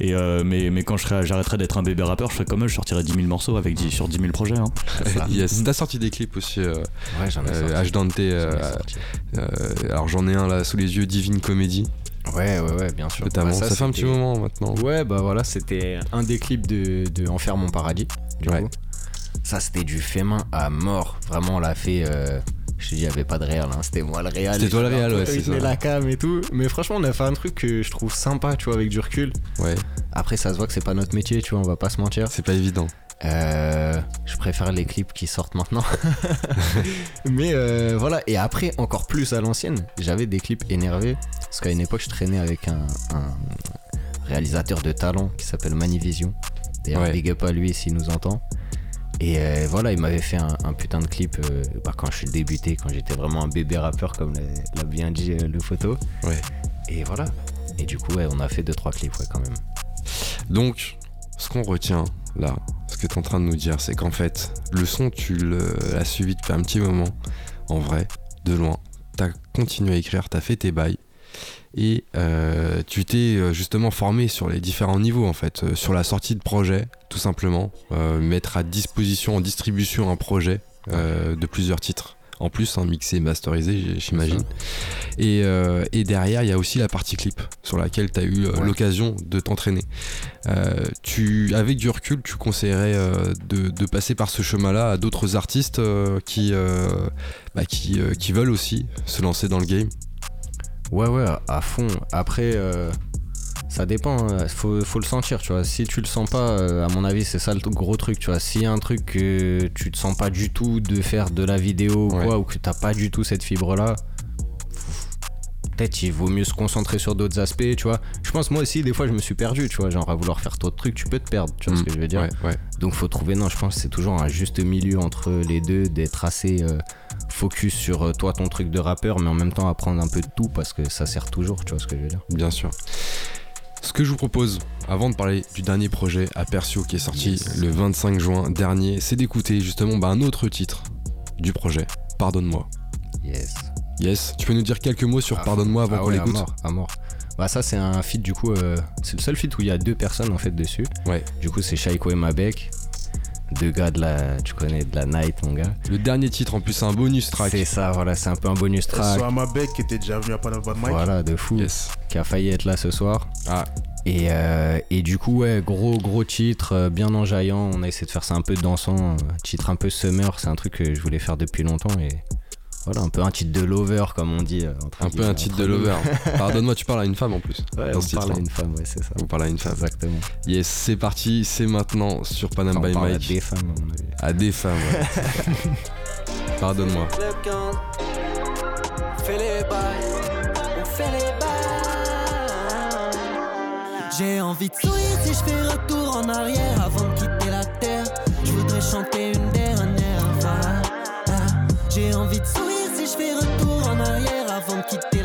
Et euh, mais, mais quand j'arrêterai d'être un bébé rappeur, je ferai comme eux, je sortirai 10 000 morceaux avec 10, sur 10 000 projets. hein. *laughs* yes. T'as sorti des clips aussi, euh, Ouais, j'en ai euh, sorti. H. Dante. J'en ai euh, euh, alors j'en ai un là sous les yeux, Divine Comedy, Ouais, ouais, ouais, bien sûr. notamment. Bah, ça, fait un petit moment maintenant. Ouais, bah voilà, c'était un des clips de, de Enfer mon paradis. Du Ouais. coup. Ça, c'était du fait main à mort. Vraiment, on l'a fait. euh, Je te dis, il n'y avait pas de réal, hein. c'était moi le réal. C'était toi le réal, ouais, c'est Je la cam et tout. Mais franchement, on a fait un truc que je trouve sympa, tu vois, avec du recul. Ouais, Après, ça se voit que c'est pas notre métier, tu vois, on va pas se mentir. c'est pas évident. Euh, je préfère les clips qui sortent maintenant. *laughs* Mais euh, voilà, et après, encore plus à l'ancienne, j'avais des clips énervés. Parce qu'à une époque, je traînais avec un, un réalisateur de talent qui s'appelle Manivision. D'ailleurs, Ouais. big up à lui s'il nous entend. Et euh, voilà, il m'avait fait un, un putain de clip euh, bah, quand je suis débuté, quand j'étais vraiment un bébé rappeur, comme l'a bien dit euh, le photo. Ouais. Et voilà. Et du coup, ouais, on a fait 2-3 clips, ouais, quand même. Donc, ce qu'on retient là, ce que tu es en train de nous dire, c'est qu'en fait, le son, tu l'as suivi depuis un petit moment, en vrai, de loin. Tu as continué à écrire, tu as fait tes bails. Et euh, tu t'es euh, justement formé sur les différents niveaux, en fait, euh, sur la sortie de projet, tout simplement. Mettre à disposition, en distribution, un projet de plusieurs titres. En plus, hein, mixé et masterisé, j'imagine. Et, euh, et derrière, il y a aussi la partie clip, sur laquelle tu as eu euh, Ouais. l'occasion de t'entraîner. Euh, tu, avec du recul, tu conseillerais euh, de, de passer par ce chemin-là à d'autres artistes qui, bah, qui, qui veulent aussi se lancer dans le game? Ouais, ouais, à fond. Après, ça dépend. hein. Faut, faut le sentir, tu vois. Si tu le sens pas, euh, à mon avis, c'est ça le gros truc, tu vois. S'il y a un truc que tu te sens pas du tout de faire de la vidéo ou Ouais. quoi, ou que t'as pas du tout cette fibre-là, peut-être il vaut mieux se concentrer sur d'autres aspects, tu vois. Je pense, moi aussi, des fois, je me suis perdu, tu vois. Genre, à vouloir faire trop de trucs, tu peux te perdre, tu vois Mm. ce que je veux dire. Ouais, ouais. Donc faut trouver, non, je pense que c'est toujours un juste milieu entre les deux, d'être assez euh, focus sur euh, toi, ton truc de rappeur, mais en même temps apprendre un peu de tout parce que ça sert toujours, tu vois ce que je veux dire. Bien sûr. Ce que je vous propose, avant de parler du dernier projet Apercio qui est sorti Yes. le 25 juin dernier, c'est d'écouter justement bah, un autre titre du projet, Pardonne-moi. Yes. Yes, tu peux nous dire quelques mots sur Pardonne-moi avant Ah qu'on ouais, l'écoute À mort, à mort. Bah ça c'est un feat du coup, euh, c'est le seul feat où il y a deux personnes en fait dessus. Ouais. Du coup c'est Shaiko et Mabek, deux gars de la, tu connais, de la night mon gars. Le dernier titre en plus, c'est un bonus track. C'est ça, voilà, c'est un peu un bonus track. Qui était déjà venu à Panama Mike. Voilà, de fou. Yes. Qui a failli être là ce soir. Ah, Et, euh, et du coup, ouais, gros gros titre, euh, bien enjaillant. On a essayé de faire ça un peu dansant, titre un peu summer. C'est un truc que je voulais faire depuis longtemps et voilà, un peu un titre de lover comme on dit. euh, entre un peu un titre de lover. *laughs* Pardonne-moi, tu parles à une femme en plus. Ouais, on parle à titre-là. une femme, ouais, c'est ça. Vous parlez à une femme. Exactement. Yes, c'est parti, c'est maintenant sur Panam Enfin, on by parle à Mike. des femmes, à mon avis. À des femmes, ouais. *laughs* Pardonne-moi. Club 15, on fait les bails, on fait les bails. J'ai envie de sourire si je fais retour en arrière avant de quitter la terre. Je voudrais chanter une dernière fois. Ah, J'ai envie de sourire avant de quitter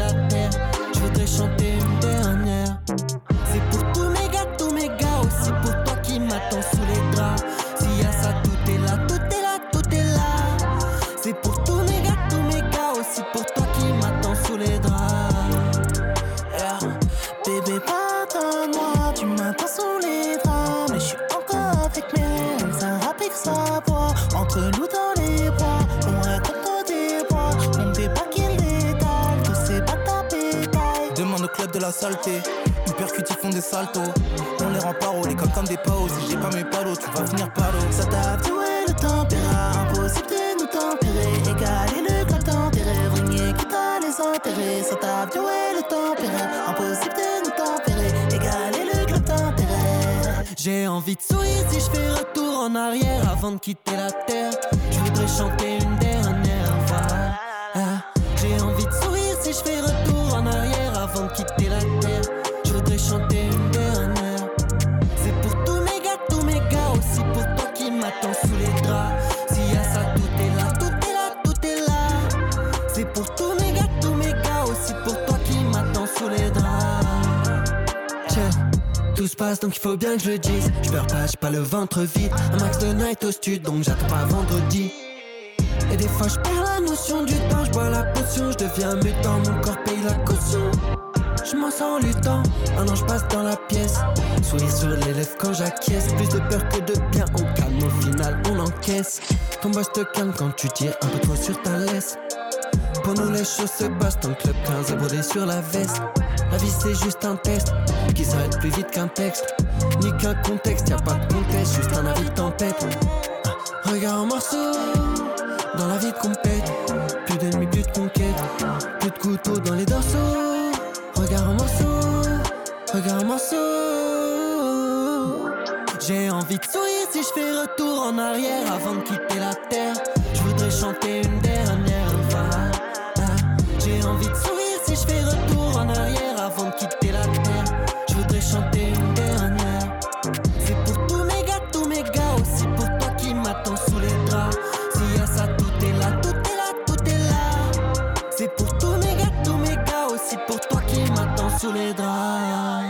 la saleté. Ils percutent, ils font des saltos. On les rend paro, les colle comme des paos. Si j'ai pas mes palos, tu vas finir palo. Ça t'a ouais le tempéra Impossible de nous tempérer Égaler le club tempéré Vrigner quitte à les enterrer Ça t'a ouais le tempéra Impossible de nous tempérer Égaler le club tempéré J'ai envie de sourire si je fais retour en arrière Avant de quitter la terre Je voudrais chanter une dernière se passe donc il faut bien que je le dise. Je pleure pas, j'ai pas le ventre vide. Un max de night au stud donc j'attends pas vendredi. Et des fois je perds la notion du temps, je bois la potion, je deviens mutant, mon corps paye la caution. Je m'en en luttant, un an je passe dans la pièce. Sourire sur les lèvres quand j'acquiesce. Plus de peur que de bien, on calme, au final on encaisse. Ton boss te calme quand tu tires un peu trop sur ta laisse. Pour nous les choses se passent dans le club 15 est brodé sur la veste. La vie c'est juste un test qui s'arrête plus vite qu'un texte. Ni qu'un contexte, y a pas de contexte, juste un avis de tempête. Ah, Regarde en morceaux dans la vie de compète. Plus d'ennemis, plus de conquêtes, plus de couteaux dans les dorsaux. Regarde en morceaux, regarde en morceaux. J'ai envie de sourire si je fais retour en arrière avant de quitter la terre. Je voudrais chanter une dernière J'ai envie de sourire si je fais retour en arrière avant de quitter la terre. Je voudrais chanter une dernière. C'est pour tous mes gars, tous mes gars, aussi pour toi qui m'attends sous les draps. S'il y a ça, tout est là, tout est là, tout est là. C'est pour tous mes gars, tous mes gars, aussi pour toi qui m'attends sous les draps.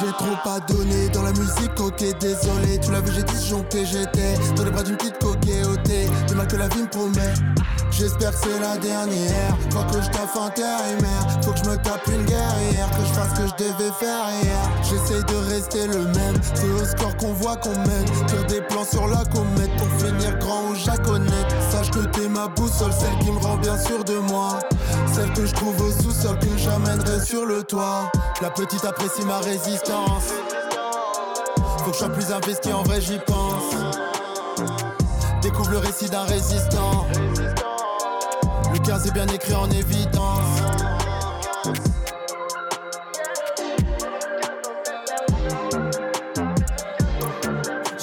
J'ai trop pas donné dans la musique, ok, désolé. Tu vu, j'ai disjoncté, j'étais dans les bras d'une petite coquée Du mal que la vie me promet. J'espère que c'est la dernière. Faut que je taffe intérimaire. Faut que je me tape une guerrière. Que je fasse ce que je devais faire hier. J'essaye de rester le même. C'est au score qu'on voit qu'on mène. Tire des plans sur la comète pour finir grand ou jaconnette. Sache que t'es ma boussole, celle qui me rend bien sûr de moi. Celle que je trouve au sous-sol, que j'amènerai sur le toit. La petite apprécie ma résistance. Faut que je sois plus investi, en vrai j'y pense. Découvre le récit d'un résistant. Le 15 est bien écrit en évidence.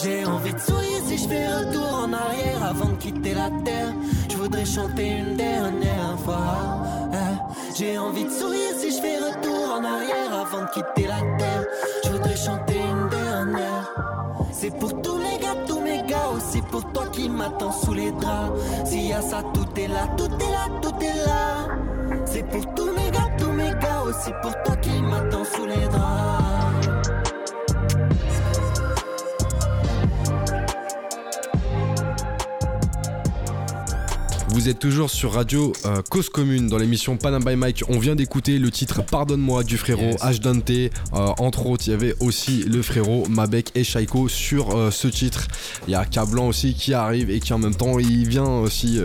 J'ai envie de sourire si je fais retour en arrière avant de quitter la terre. Je voudrais chanter une dernière fois. Eh, J'ai envie de sourire si je fais retour en arrière avant de quitter la terre. Je voudrais chanter une dernière. C'est pour tous mes pour toi qui m'attends sous les draps. S'il y a ça, tout est là, tout est là, tout est là. C'est pour tous mes gars, tous mes gars, aussi pour toi qui m'attends sous les draps. Vous êtes toujours sur Radio euh, Cause Commune dans l'émission Panam by Mike. On vient d'écouter le titre Pardonne-moi du frérot H. Dante. Euh, entre autres, il y avait aussi le frérot Mabek et Shaiko sur euh, ce titre. Il y a Cablan aussi qui arrive et qui en même temps il vient aussi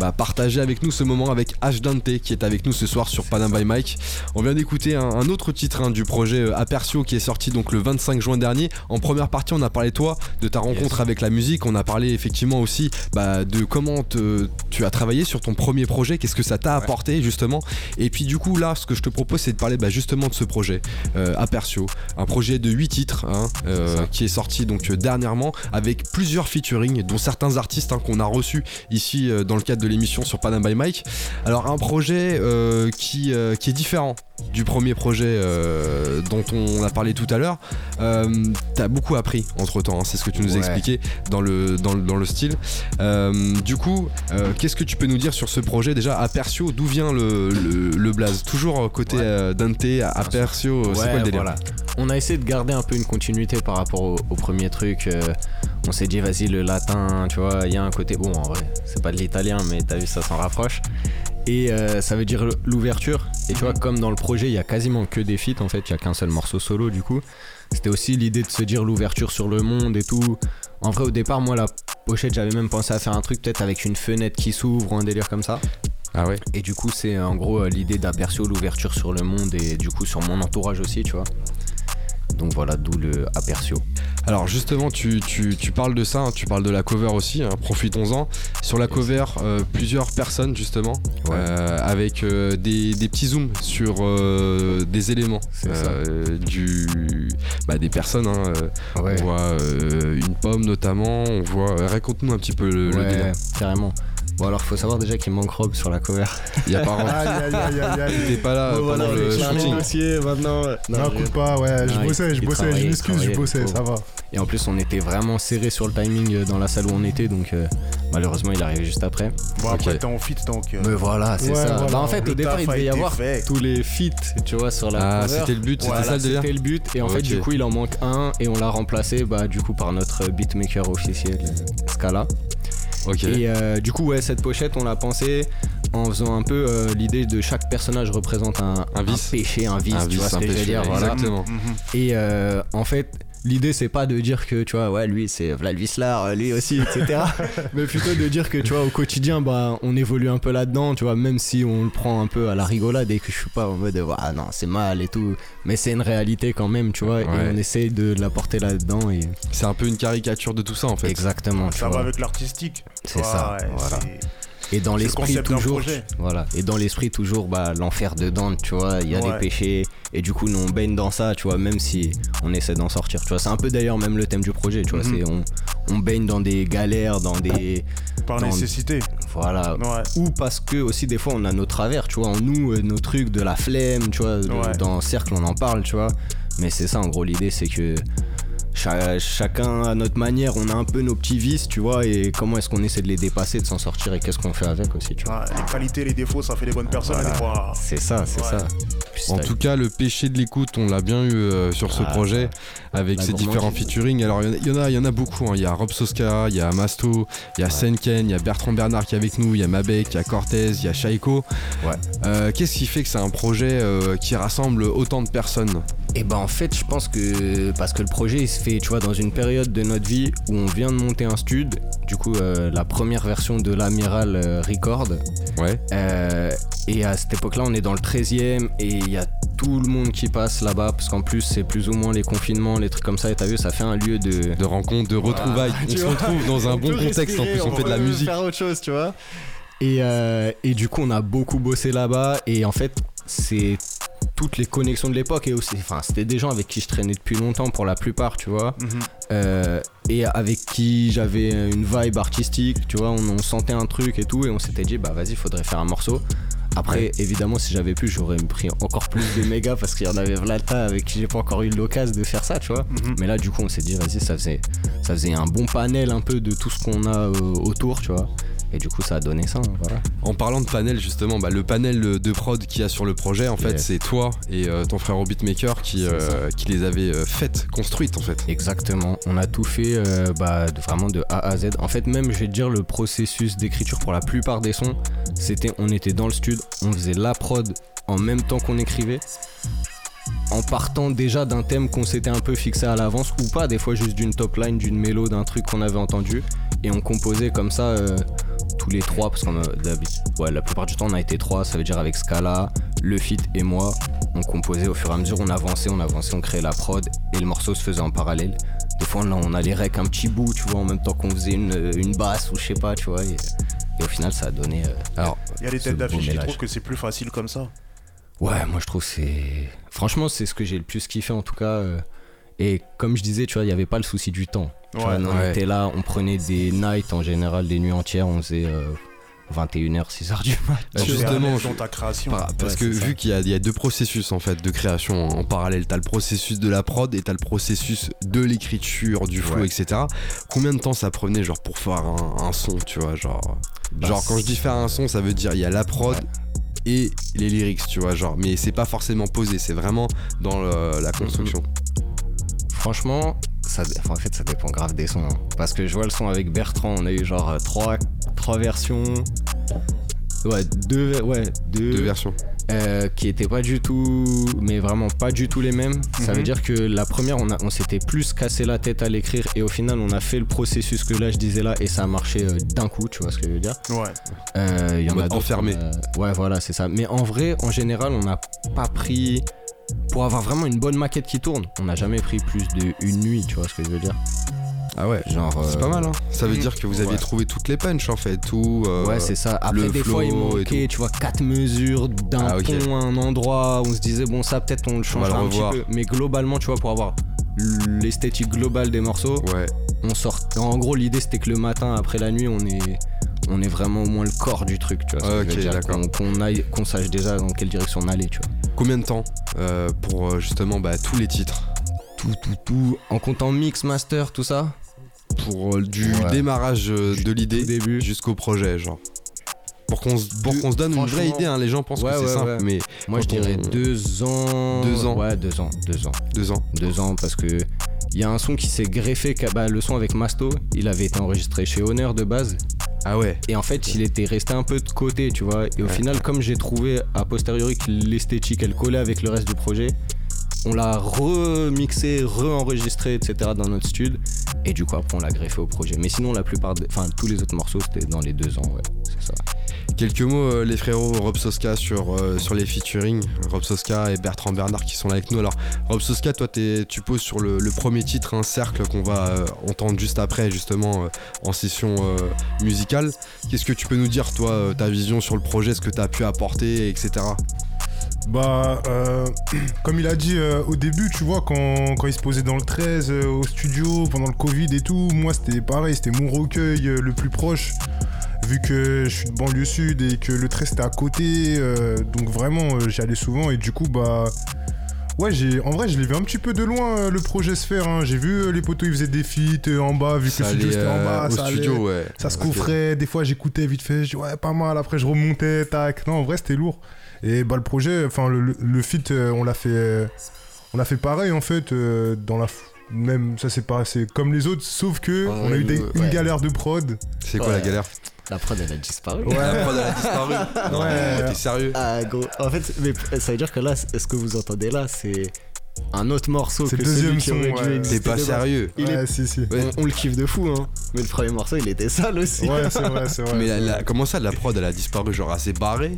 bah, partager avec nous ce moment avec H. Dante qui est avec nous ce soir sur Panam by Mike. On vient d'écouter un, un autre titre hein, du projet Apercio qui est sorti donc le 25 juin dernier. En première partie, on a parlé toi de ta rencontre avec la musique. On a parlé effectivement aussi bah, de comment te- tu as travaillé sur ton premier projet, qu'est-ce que ça t'a apporté justement. Et puis du coup là, ce que je te propose, c'est de parler bah, justement de ce projet euh, Apercio, un projet de 8 titres hein, euh, qui est sorti donc euh, dernièrement avec plusieurs featuring, dont certains artistes hein, qu'on a reçus ici euh, dans le cadre de l'émission sur Panam by Mike. Alors un projet qui, qui est différent du premier projet euh, dont on a parlé tout à l'heure. Euh, T'as beaucoup appris entre temps, c'est ce que tu nous as Ouais. expliqué dans le, dans le, dans le style. Euh, du coup, qu'est-ce que tu peux nous dire sur ce projet déjà Apercio, d'où vient le, le, le blaze? Toujours côté Dante, Apercio, c'est Ouais, quoi le délire? voilà. On a essayé de garder un peu une continuité par rapport au, au premier truc. on s'est dit, vas-y, le latin, tu vois, il y a un côté. Bon, en vrai, c'est pas de l'italien, mais t'as vu, ça s'en rapproche. Et euh, ça veut dire l'ouverture. Et tu vois, comme dans le projet, il y a quasiment que des feats, en fait, il y a qu'un seul morceau solo, du coup. C'était aussi l'idée de se dire l'ouverture sur le monde et tout. En vrai, au départ, moi, la pochette, j'avais même pensé à faire un truc peut-être avec une fenêtre qui s'ouvre ou un délire comme ça. Ah ouais Et du coup, c'est en gros euh, l'idée d'Apercio, l'ouverture sur le monde et du coup sur mon entourage aussi, tu vois. Donc voilà, d'où le Apercio. Alors justement, tu, tu- tu parles de ça, hein, tu parles de la cover aussi, hein, profitons-en. Sur la cover, euh, plusieurs personnes justement, euh, avec euh, des, des petits zooms sur des éléments du, bah, des personnes. hein, Ouais. On voit une pomme notamment, on voit... Raconte-nous un petit peu le, Ouais, carrément. Bon, alors faut savoir déjà qu'il manque Rob sur la cover. Il y a pas *laughs* Aïe, aïe, aïe, aïe, aïe. T'es pas là Bon, pendant voilà, le shooting. dossiers, maintenant. Non, je- écoute pas, ouais, je Non, bossais, je bossais, je m'excuse, je bossais, ça va. Et en plus, on était vraiment serré sur le timing euh, dans la salle où on était, donc euh, malheureusement, il est arrivé juste après. Bon, après, Ok. t'es en fit, donc. euh, Mais voilà, c'est Ouais, ça. voilà. Bah, en fait, Le au départ, il devait y avoir fait. tous les feats, tu vois, sur la Ah, cover. c'était le but, c'était Voilà, ça C'était le but, et en fait, du coup, il en manque un, et on l'a remplacé, bah, du coup, par notre beatmaker officiel, euh, Scala. Et euh, du coup, ouais, cette pochette, on l'a pensé en faisant un peu euh, l'idée de chaque personnage représente un, Un vice. péché, un vice, Un tu vice, vois ce un que je veux dire, voilà. exactement. Mhm. Et euh, en fait, l'idée c'est pas de dire que tu vois, ouais, lui c'est Vlad Vislar, lui aussi, etc. *laughs* mais plutôt de dire que tu vois, au quotidien, bah, on évolue un peu là-dedans, tu vois, même si on le prend un peu à la rigolade et que je suis pas en mode, ah non, c'est mal et tout. Mais c'est une réalité quand même, tu vois, Ouais. et on essaye de l'apporter là-dedans. Et... C'est un peu une caricature de tout ça en fait. Exactement, tu Ça va vois. avec l'artistique. C'est ça, ouais, voilà. Et dans l'esprit toujours, voilà. Et dans l'esprit toujours, bah l'enfer dedans, tu vois. Il y a Ouais. des péchés et du coup nous on baigne dans ça, tu vois. Même si on essaie d'en sortir, tu vois. C'est un peu d'ailleurs même le thème du projet, tu vois. Mhm. C'est on, on baigne dans des galères, dans des Par dans- nécessité. voilà. Ouais. Ou parce que aussi des fois on a nos travers, tu vois. En nous, euh, nos trucs de la flemme, tu vois. de- Ouais. Dans cercle on en parle, tu vois. Mais c'est ça en gros l'idée, c'est que cha- chacun à notre manière, on a un peu nos petits vices, tu vois. Et comment est-ce qu'on essaie de les dépasser, de s'en sortir et qu'est-ce qu'on fait avec aussi, tu vois. Les qualités, les défauts, ça fait des bonnes personnes. Voilà. des fois. C'est ça, c'est Ouais. ça. En tout cas, le péché de l'écoute, on l'a bien eu euh, sur ce Ah, projet avec La ses gourmandise. différents featuring. Alors, il y en a- il y, en a, il y en a beaucoup. hein. Il y a Rob Soska, il y a Masto, il y a Senken, il y a Bertrand Bernard qui est avec nous, il y a Mabek, il y a Cortez, il y a Shaiko. Ouais. Euh, Qu'est-ce qui fait que c'est un projet euh, qui rassemble autant de personnes? Et ben en fait, je pense que parce que le projet il se fait, tu vois, dans une période de notre vie où on vient de monter un stud, du coup euh, la première version de l'Amiral euh, Record. Ouais. Euh, et à cette époque-là, on est dans le 13e et il y a tout le monde qui passe là-bas parce qu'en plus c'est plus ou moins les confinements, les trucs comme ça. Et t'as vu, ça fait un lieu de De rencontres, de retrouvailles. *laughs* on se retrouve dans un On bon contexte en plus, on fait de la musique. Faire autre chose, tu vois. Et, euh, et du coup, on a beaucoup bossé là-bas. Et en fait, c'est toutes les connexions de l'époque. Et aussi, enfin, c'était des gens avec qui je traînais depuis longtemps pour la plupart, tu vois. Mhm. Euh, et avec qui j'avais une vibe artistique, tu vois. On, on sentait un truc et tout. Et on s'était dit, bah vas-y, faudrait faire un morceau. Après, évidemment, si j'avais pu, j'aurais pris encore plus de méga parce qu'il y en avait Vlata avec qui j'ai pas encore eu l'occasion de faire ça, tu vois. Mhm. Mais là, du coup, on s'est dit, vas-y, ça faisait, ça faisait un bon panel un peu de tout ce qu'on a euh, autour, tu vois. Et du coup, ça a donné ça, hein, voilà. En parlant de panel justement, bah, le panel de prod qu'il y a sur le projet, en fait, c'est toi et euh, ton frère au beatmaker qui, euh, qui les avait euh, faites, construites en fait. Exactement. On a tout fait euh, bah, de- vraiment de A à Z. En fait, même, je vais te dire, le processus d'écriture pour la plupart des sons, c'était on était dans le stud, on faisait la prod en même temps qu'on écrivait. En partant déjà d'un thème qu'on s'était un peu fixé à l'avance, ou pas, des fois juste d'une top line, d'une mélo, d'un truc qu'on avait entendu. Et on composait comme ça euh, tous les trois, parce qu'on a d'habitude- ouais, la plupart du temps on a été trois, ça veut dire avec Scala, le fit et moi. On composait au fur et à mesure, on avançait, on avançait, on créait la prod et le morceau se faisait en parallèle. Des fois là on allait rec un petit bout, tu vois, en même temps qu'on faisait une, une basse ou je sais pas, tu vois. Et, et au final ça a donné. euh, Alors, Il y a des têtes d'affiche qui trouvent que c'est plus facile comme ça. Ouais, moi je trouve que c'est. Franchement, c'est ce que j'ai le plus kiffé en tout cas. euh, Et comme je disais, tu vois, il n'y avait pas le souci du temps. Tu vois, Ouais. on Ouais. était là, on prenait des nights en général, des nuits entières, on faisait euh, 21h, 6h du mat. Bah, justement, dans ta création. Par- parce Ouais, que vu qu'il y, a- il y a deux processus en fait de création en, en parallèle, t'as le processus de la prod et t'as le processus de l'écriture, du flow, Ouais. etc. Combien de temps ça prenait genre pour faire un, un son, tu vois, genre, Bah, genre quand je dis faire un son, ça veut dire il y a la prod Ouais. Et les lyrics, tu vois, genre, mais c'est pas forcément posé, c'est vraiment dans le- la construction. Franchement, ça, enfin, en fait, ça dépend grave des sons. hein. Parce que je vois le son avec Bertrand, on a eu genre euh, trois, trois versions. Ouais, deux, ouais, deux, Deux versions. Euh, qui étaient pas du tout, mais vraiment pas du tout les mêmes. Ça Mhm. veut dire que la première, on, a- on s'était plus cassé la tête à l'écrire et au final, on a fait le processus que là je disais là et ça a marché euh, d'un coup, tu vois ce que je veux dire? Ouais. Euh, Il y en a enfermé. Ouais, voilà, c'est ça. Mais en vrai, en général, on n'a pas pris. Pour avoir vraiment une bonne maquette qui tourne, on n'a jamais pris plus d'une nuit, tu vois ce que je veux dire? Ah ouais. Genre. C'est euh, pas mal, hein. Ça veut dire que vous aviez Ouais. trouvé toutes les punches en fait, tout. euh, Ouais, c'est ça. Après, le des fois, il manquait, tu vois, quatre mesures d'un Ah, pont à un endroit. On se disait, bon, ça, peut-être on le change un petit peu. Mais globalement, tu vois, pour avoir l'esthétique globale des morceaux, Ouais. on sort. En gros, l'idée, c'était que le matin, après la nuit, on est. on est vraiment au moins le corps du truc, tu vois. ce que je veux Ok, dire, d'accord. Qu'on qu'on aille, qu'on sache déjà dans quelle direction on allait, tu vois. Combien de temps euh, pour justement bah, tous les titres? Tout, tout, tout. En comptant mix, master, tout ça? Pour euh, du Ouais. démarrage euh, de l'idée début. jusqu'au projet, genre. Pour qu'on se, pour Deux- qu'on se donne une vraie idée, hein, les gens pensent Ouais, que c'est ouais, simple, mais Moi, je dirais on- deux ans. Deux ans. Ouais, deux ans, deux ans. deux ans. Deux ans parce que il y a un son qui s'est greffé, bah, le son avec Masto, il avait été enregistré chez Honor de base. Ah ouais. Et en fait, il était resté un peu de côté, tu vois. Et au Ouais. final, comme j'ai trouvé a posteriori que l'esthétique, elle collait avec le reste du projet, on l'a remixé, re-enregistré, etc. dans notre stud. Et du coup, après, on l'a greffé au projet. Mais sinon, la plupart, enfin, tous les autres morceaux, c'était dans les deux ans. Quelques mots, euh, les frérots Rob Soska sur, euh, sur les featuring. Rob Soska et Bertrand Bernard qui sont là avec nous. Alors, Rob Soska, toi, tu poses sur le, premier titre un cercle qu'on va euh, entendre juste après, justement, en session musicale. Qu'est-ce que tu peux nous dire, toi, ta vision sur le projet, ce que t'as pu apporter, etc. Bah, euh, *clears throat* comme il a dit euh, au début, tu vois, quand, quand il se posait dans le 13 euh, au studio pendant le Covid et tout, moi c'était pareil, c'était mon recueil le plus proche, vu que je suis de banlieue sud et que le 13 c'était à côté, donc vraiment j'y allais souvent et du coup, bah. Ouais, j'ai, en vrai, je l'ai vu un petit peu de loin le projet se faire. hein. J'ai vu les poteaux, ils faisaient des feats en bas, vu que le studio c'était en bas. ça allait. studio, ouais. Ça se coffrait, des fois j'écoutais vite fait, je dis ouais, pas mal, après je remontais, tac. Non, en vrai, c'était lourd. Et bah, le projet, enfin, le, le, le feat, euh, on l'a fait, euh, on l'a fait pareil en fait, euh, dans la. Même ça, c'est pas, c'est comme les autres, sauf que Ouais, on a eu des- ouais. une galère de prod. C'est quoi Ouais. la galère La prod, elle a disparu. La prod, elle a disparu. *laughs* Non, Ouais. t'es sérieux Ah, gros. En fait, mais ça veut dire que là, ce que vous entendez là, c'est un autre morceau C'est que le deuxième celui qui son, aurait dû ouais. exister T'es pas sérieux Il est- ouais, si, si. Ouais. On, on le kiffe de fou, hein. Mais le premier morceau, il était sale aussi. Ouais, c'est vrai, c'est vrai. Mais la- la- comment ça, la prod, elle a disparu Genre assez barré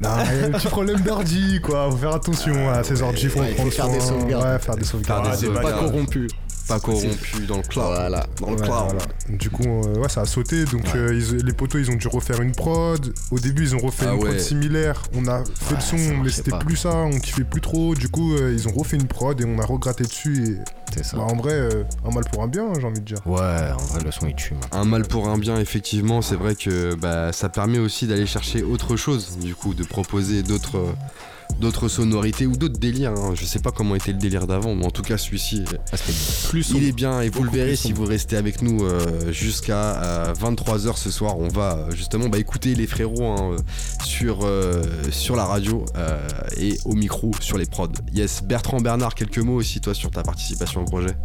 Non, il y a un petit problème d'ordi, quoi. Faut faire attention à ces ordi, faut ouais, prendre faut faire des soin. sauvegardes. Ouais, faire des sauvegardes. Faire des Ouais, sauvegardes. Pas corrompu. Pas corrompu dans le cloud. Voilà. Dans le Ouais, cloud. voilà. Du coup, euh, ouais, ça a sauté. Donc, euh, ils- les poteaux, ils ont dû refaire une prod. Au début, ils ont refait Ah une prod similaire. On a fait Ouais, le son, mais c'était plus ça. On kiffait plus trop. Du coup, euh, ils ont refait une prod et on a regratté dessus. Et C'est ça. bah, en vrai, euh, un mal pour un bien, j'ai envie de dire. Ouais, en vrai, le son, il tue. Un mal pour un bien, effectivement, c'est vrai que bah, ça permet aussi d'aller chercher autre chose, du coup, de proposer d'autres d'autres sonorités ou d'autres délires. hein. Je sais pas comment était le délire d'avant, mais en tout cas, celui-ci, Ah, plus il est bien et vous le verrez si vous restez avec nous euh, jusqu'à 23h ce soir. On va euh, justement bah, écouter les frérots hein, euh, sur, euh, sur la radio euh, et au micro sur les prods. Yes, Bertrand Bernard, quelques mots aussi, toi, sur ta participation au projet.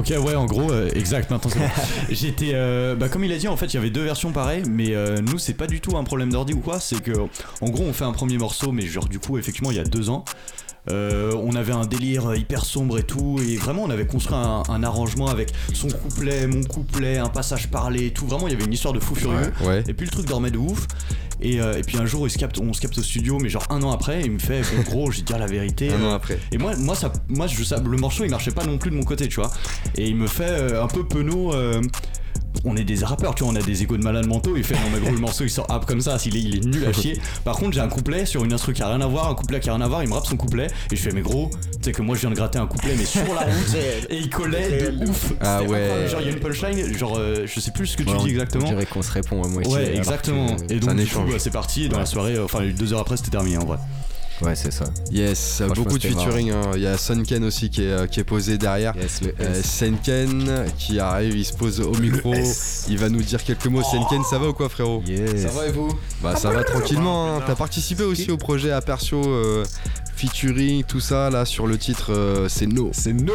Ok, ouais, en gros, euh, exact, maintenant c'est bon. *laughs* J'étais. euh, bah, comme il a dit, en fait, il y avait deux versions pareilles, mais euh, nous, c'est pas du tout un problème d'ordi ou quoi. C'est que, en gros, on fait un premier morceau, mais genre, du coup, effectivement, il y a deux ans. Euh, on avait un délire hyper sombre et tout, et vraiment on avait construit un, un arrangement avec son couplet, mon couplet, un passage parlé et tout. Vraiment, il y avait une histoire de fou furieux. Ouais. Et puis le truc dormait de ouf. Et, euh, et puis un jour, il se capte, on se capte au studio, mais genre un an après, il me fait Bon, gros, j'ai dit la vérité. Un euh, an après. et moi, moi, ça, moi je, ça, le morceau il marchait pas non plus de mon côté, tu vois. Et il me fait euh, un peu penaud. Euh, on est des rappeurs, tu vois, on a des égos de malades mentaux. Il fait non, mais gros, le morceau il sort hop comme ça, il est, il est nul à chier. Par contre, j'ai un couplet sur une instru qui a rien à voir, un couplet qui a rien à voir. Il me rappe son couplet et je fais, mais gros, tu sais que moi je viens de gratter un couplet, mais sur la route *laughs* et il collait de ouf. Ah ouais. incroyable. Genre, il y a une punchline, genre, euh, je sais plus ce que tu Ouais, dis exactement. On dirait qu'on se répond à moitié. Ouais, exactement. que- Et donc, bah, c'est parti. Et dans la soirée, euh, enfin, deux heures après, c'était terminé en vrai. Ouais, c'est ça. Yes, beaucoup de featuring. hein. Il y a Sunken aussi qui est, euh, qui est posé derrière. Yes, le Euh. Senken qui arrive, il se pose au micro, il va nous dire quelques mots. Senken, ça va ou quoi, frérot? Yes. et vous? Bah, ça va tranquillement. hein. T'as participé aussi au projet Apercio euh, featuring, tout ça là sur le titre euh, C'est No. C'est no.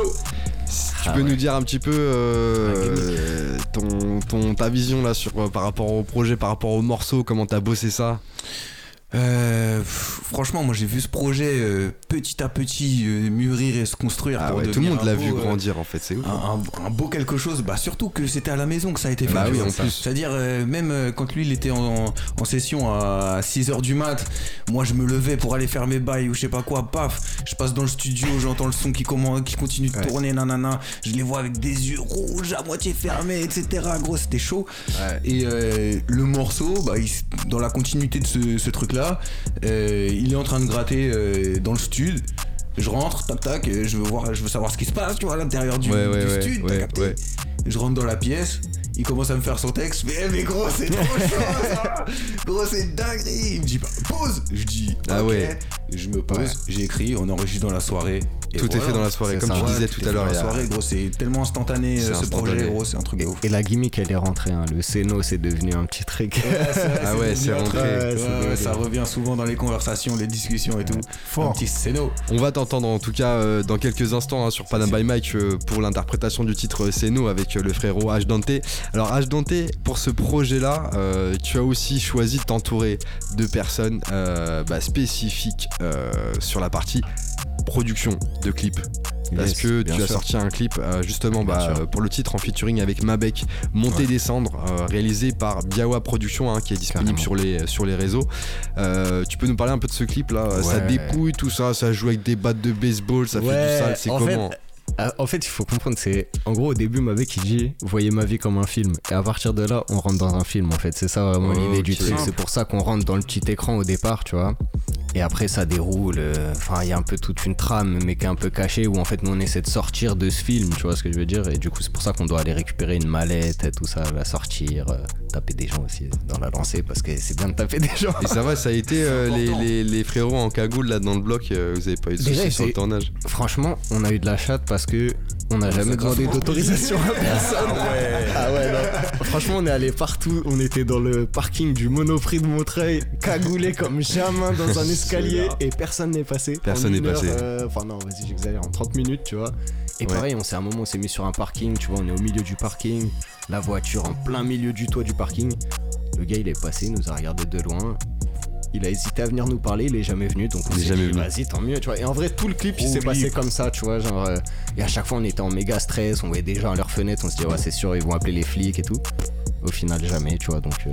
Tu Ah peux ouais. nous dire un petit peu euh, ton, ton, ta vision là sur, euh, par rapport au projet, par rapport au morceau, comment t'as bossé ça? Euh, franchement, moi j'ai vu ce projet euh, petit à petit euh, mûrir et se construire. Ah pour ouais, tout le monde l'a vu grandir en fait, c'est ouf. un, un- un beau quelque chose, bah surtout que c'était à la maison que ça a été fait. Bah oui, vois. en plus. C'est-à-dire, euh, même euh, quand lui il était en, en session à 6h du mat, moi je me levais pour aller faire mes bails ou je sais pas quoi, paf, je passe dans le studio, j'entends le son qui, commen- qui continue de Ouais. tourner, nanana, je les vois avec des yeux rouges à moitié fermés, etc. Gros, c'était chaud. Et euh, le morceau, bah, il dans la continuité de ce, ce euh, il est en train de gratter euh, dans le stud. Je rentre, tac tac, et je veux voir, je veux savoir ce qui se passe, tu vois, à l'intérieur du, Ouais, ouais, ouais. Je rentre dans la pièce, il commence à me faire son texte, mais, mais gros, c'est trop chaud ça *laughs* Gros, c'est dinguerie Il me dit, bah, pause Je dis, Ah ouais. Je me pose, Ouais. j'ai écrit, on enregistre dans la soirée. et Tout est fait dans la soirée, comme ça. tu Ouais, disais tout à l'heure. la soirée, gros, c'est tellement instantané euh, ce instantané. projet, gros, c'est un truc de ouf. Et la gimmick, elle est rentrée. hein. Le Céno, c'est devenu un petit truc. Ah ouais, c'est rentré. Ouais, *laughs* Ouais, c'est ouais, devenu- ça revient souvent dans les conversations, les discussions et tout. Fort. Un petit scéno. On va t'entendre en tout cas euh, dans quelques instants hein, sur Panam by Mike euh, pour l'interprétation du titre Seno avec euh, le frérot H Dante. Alors H Dante, pour ce projet-là, euh, tu as aussi choisi de t'entourer de personnes euh, bah, spécifiques euh, sur la partie production de clips. Parce Yes, que tu as sûr. sorti un clip euh, justement bah, euh, pour le titre en featuring avec Mabek, Monter Ouais. descendre, euh, réalisé par Biawa Production hein, qui est disponible Carrément. sur les, sur les réseaux. Tu peux nous parler un peu de ce clip là Ça dépouille tout ça, ça joue avec des battes de baseball, ça fait du sale, c'est en comment? fait, euh, en fait, il faut comprendre, c'est en gros au début, Mavek il dit voyez ma vie comme un film, et à partir de là, on rentre dans un film. En fait, c'est ça vraiment l'idée du truc. C'est pour ça qu'on rentre dans le petit écran au départ, tu vois. Et après, ça déroule. euh, Enfin, il y a un peu toute une trame, mais qui est un peu cachée, où en fait, nous on essaie de sortir de ce film, tu vois ce que je veux dire? Et du coup, c'est pour ça qu'on doit aller récupérer une mallette, et tout ça, la sortir, euh, taper des gens aussi dans la lancée, parce que c'est bien de taper des gens. Et ça va, ça a été euh, *laughs* les, les- les frérots en cagoule là dans le bloc, euh, vous avez pas eu de soucis sur le tournage Franchement, on a eu de la chatte parce que on n'a jamais demandé d'autorisation à *laughs* personne. Ah ouais, non. Franchement, on est allé partout. On était dans le parking du Monoprix de Montreuil, cagoulé comme jamais dans un escalier et personne n'est passé. Personne n'est passé. euh, Enfin, non, vas-y, j'exagère, en 30 minutes, tu vois. Et Ouais. pareil, on s'est à un moment, on s'est mis sur un parking, tu vois, on est au milieu du parking, la voiture en plein milieu du toit du parking. Le gars, il est passé, il nous a regardé de loin. Il a hésité à venir nous parler, il est jamais venu, donc on s'est dit, vas-y, tant mieux, tu vois. Et en vrai, tout le clip, il s'est Trop passé comme ça, tu vois, genre. euh, et à chaque fois, on était en méga stress, on voyait des gens à leur fenêtre, on se dit, ouais, c'est sûr, ils vont appeler les flics et tout. Au final, jamais, tu vois, donc. euh,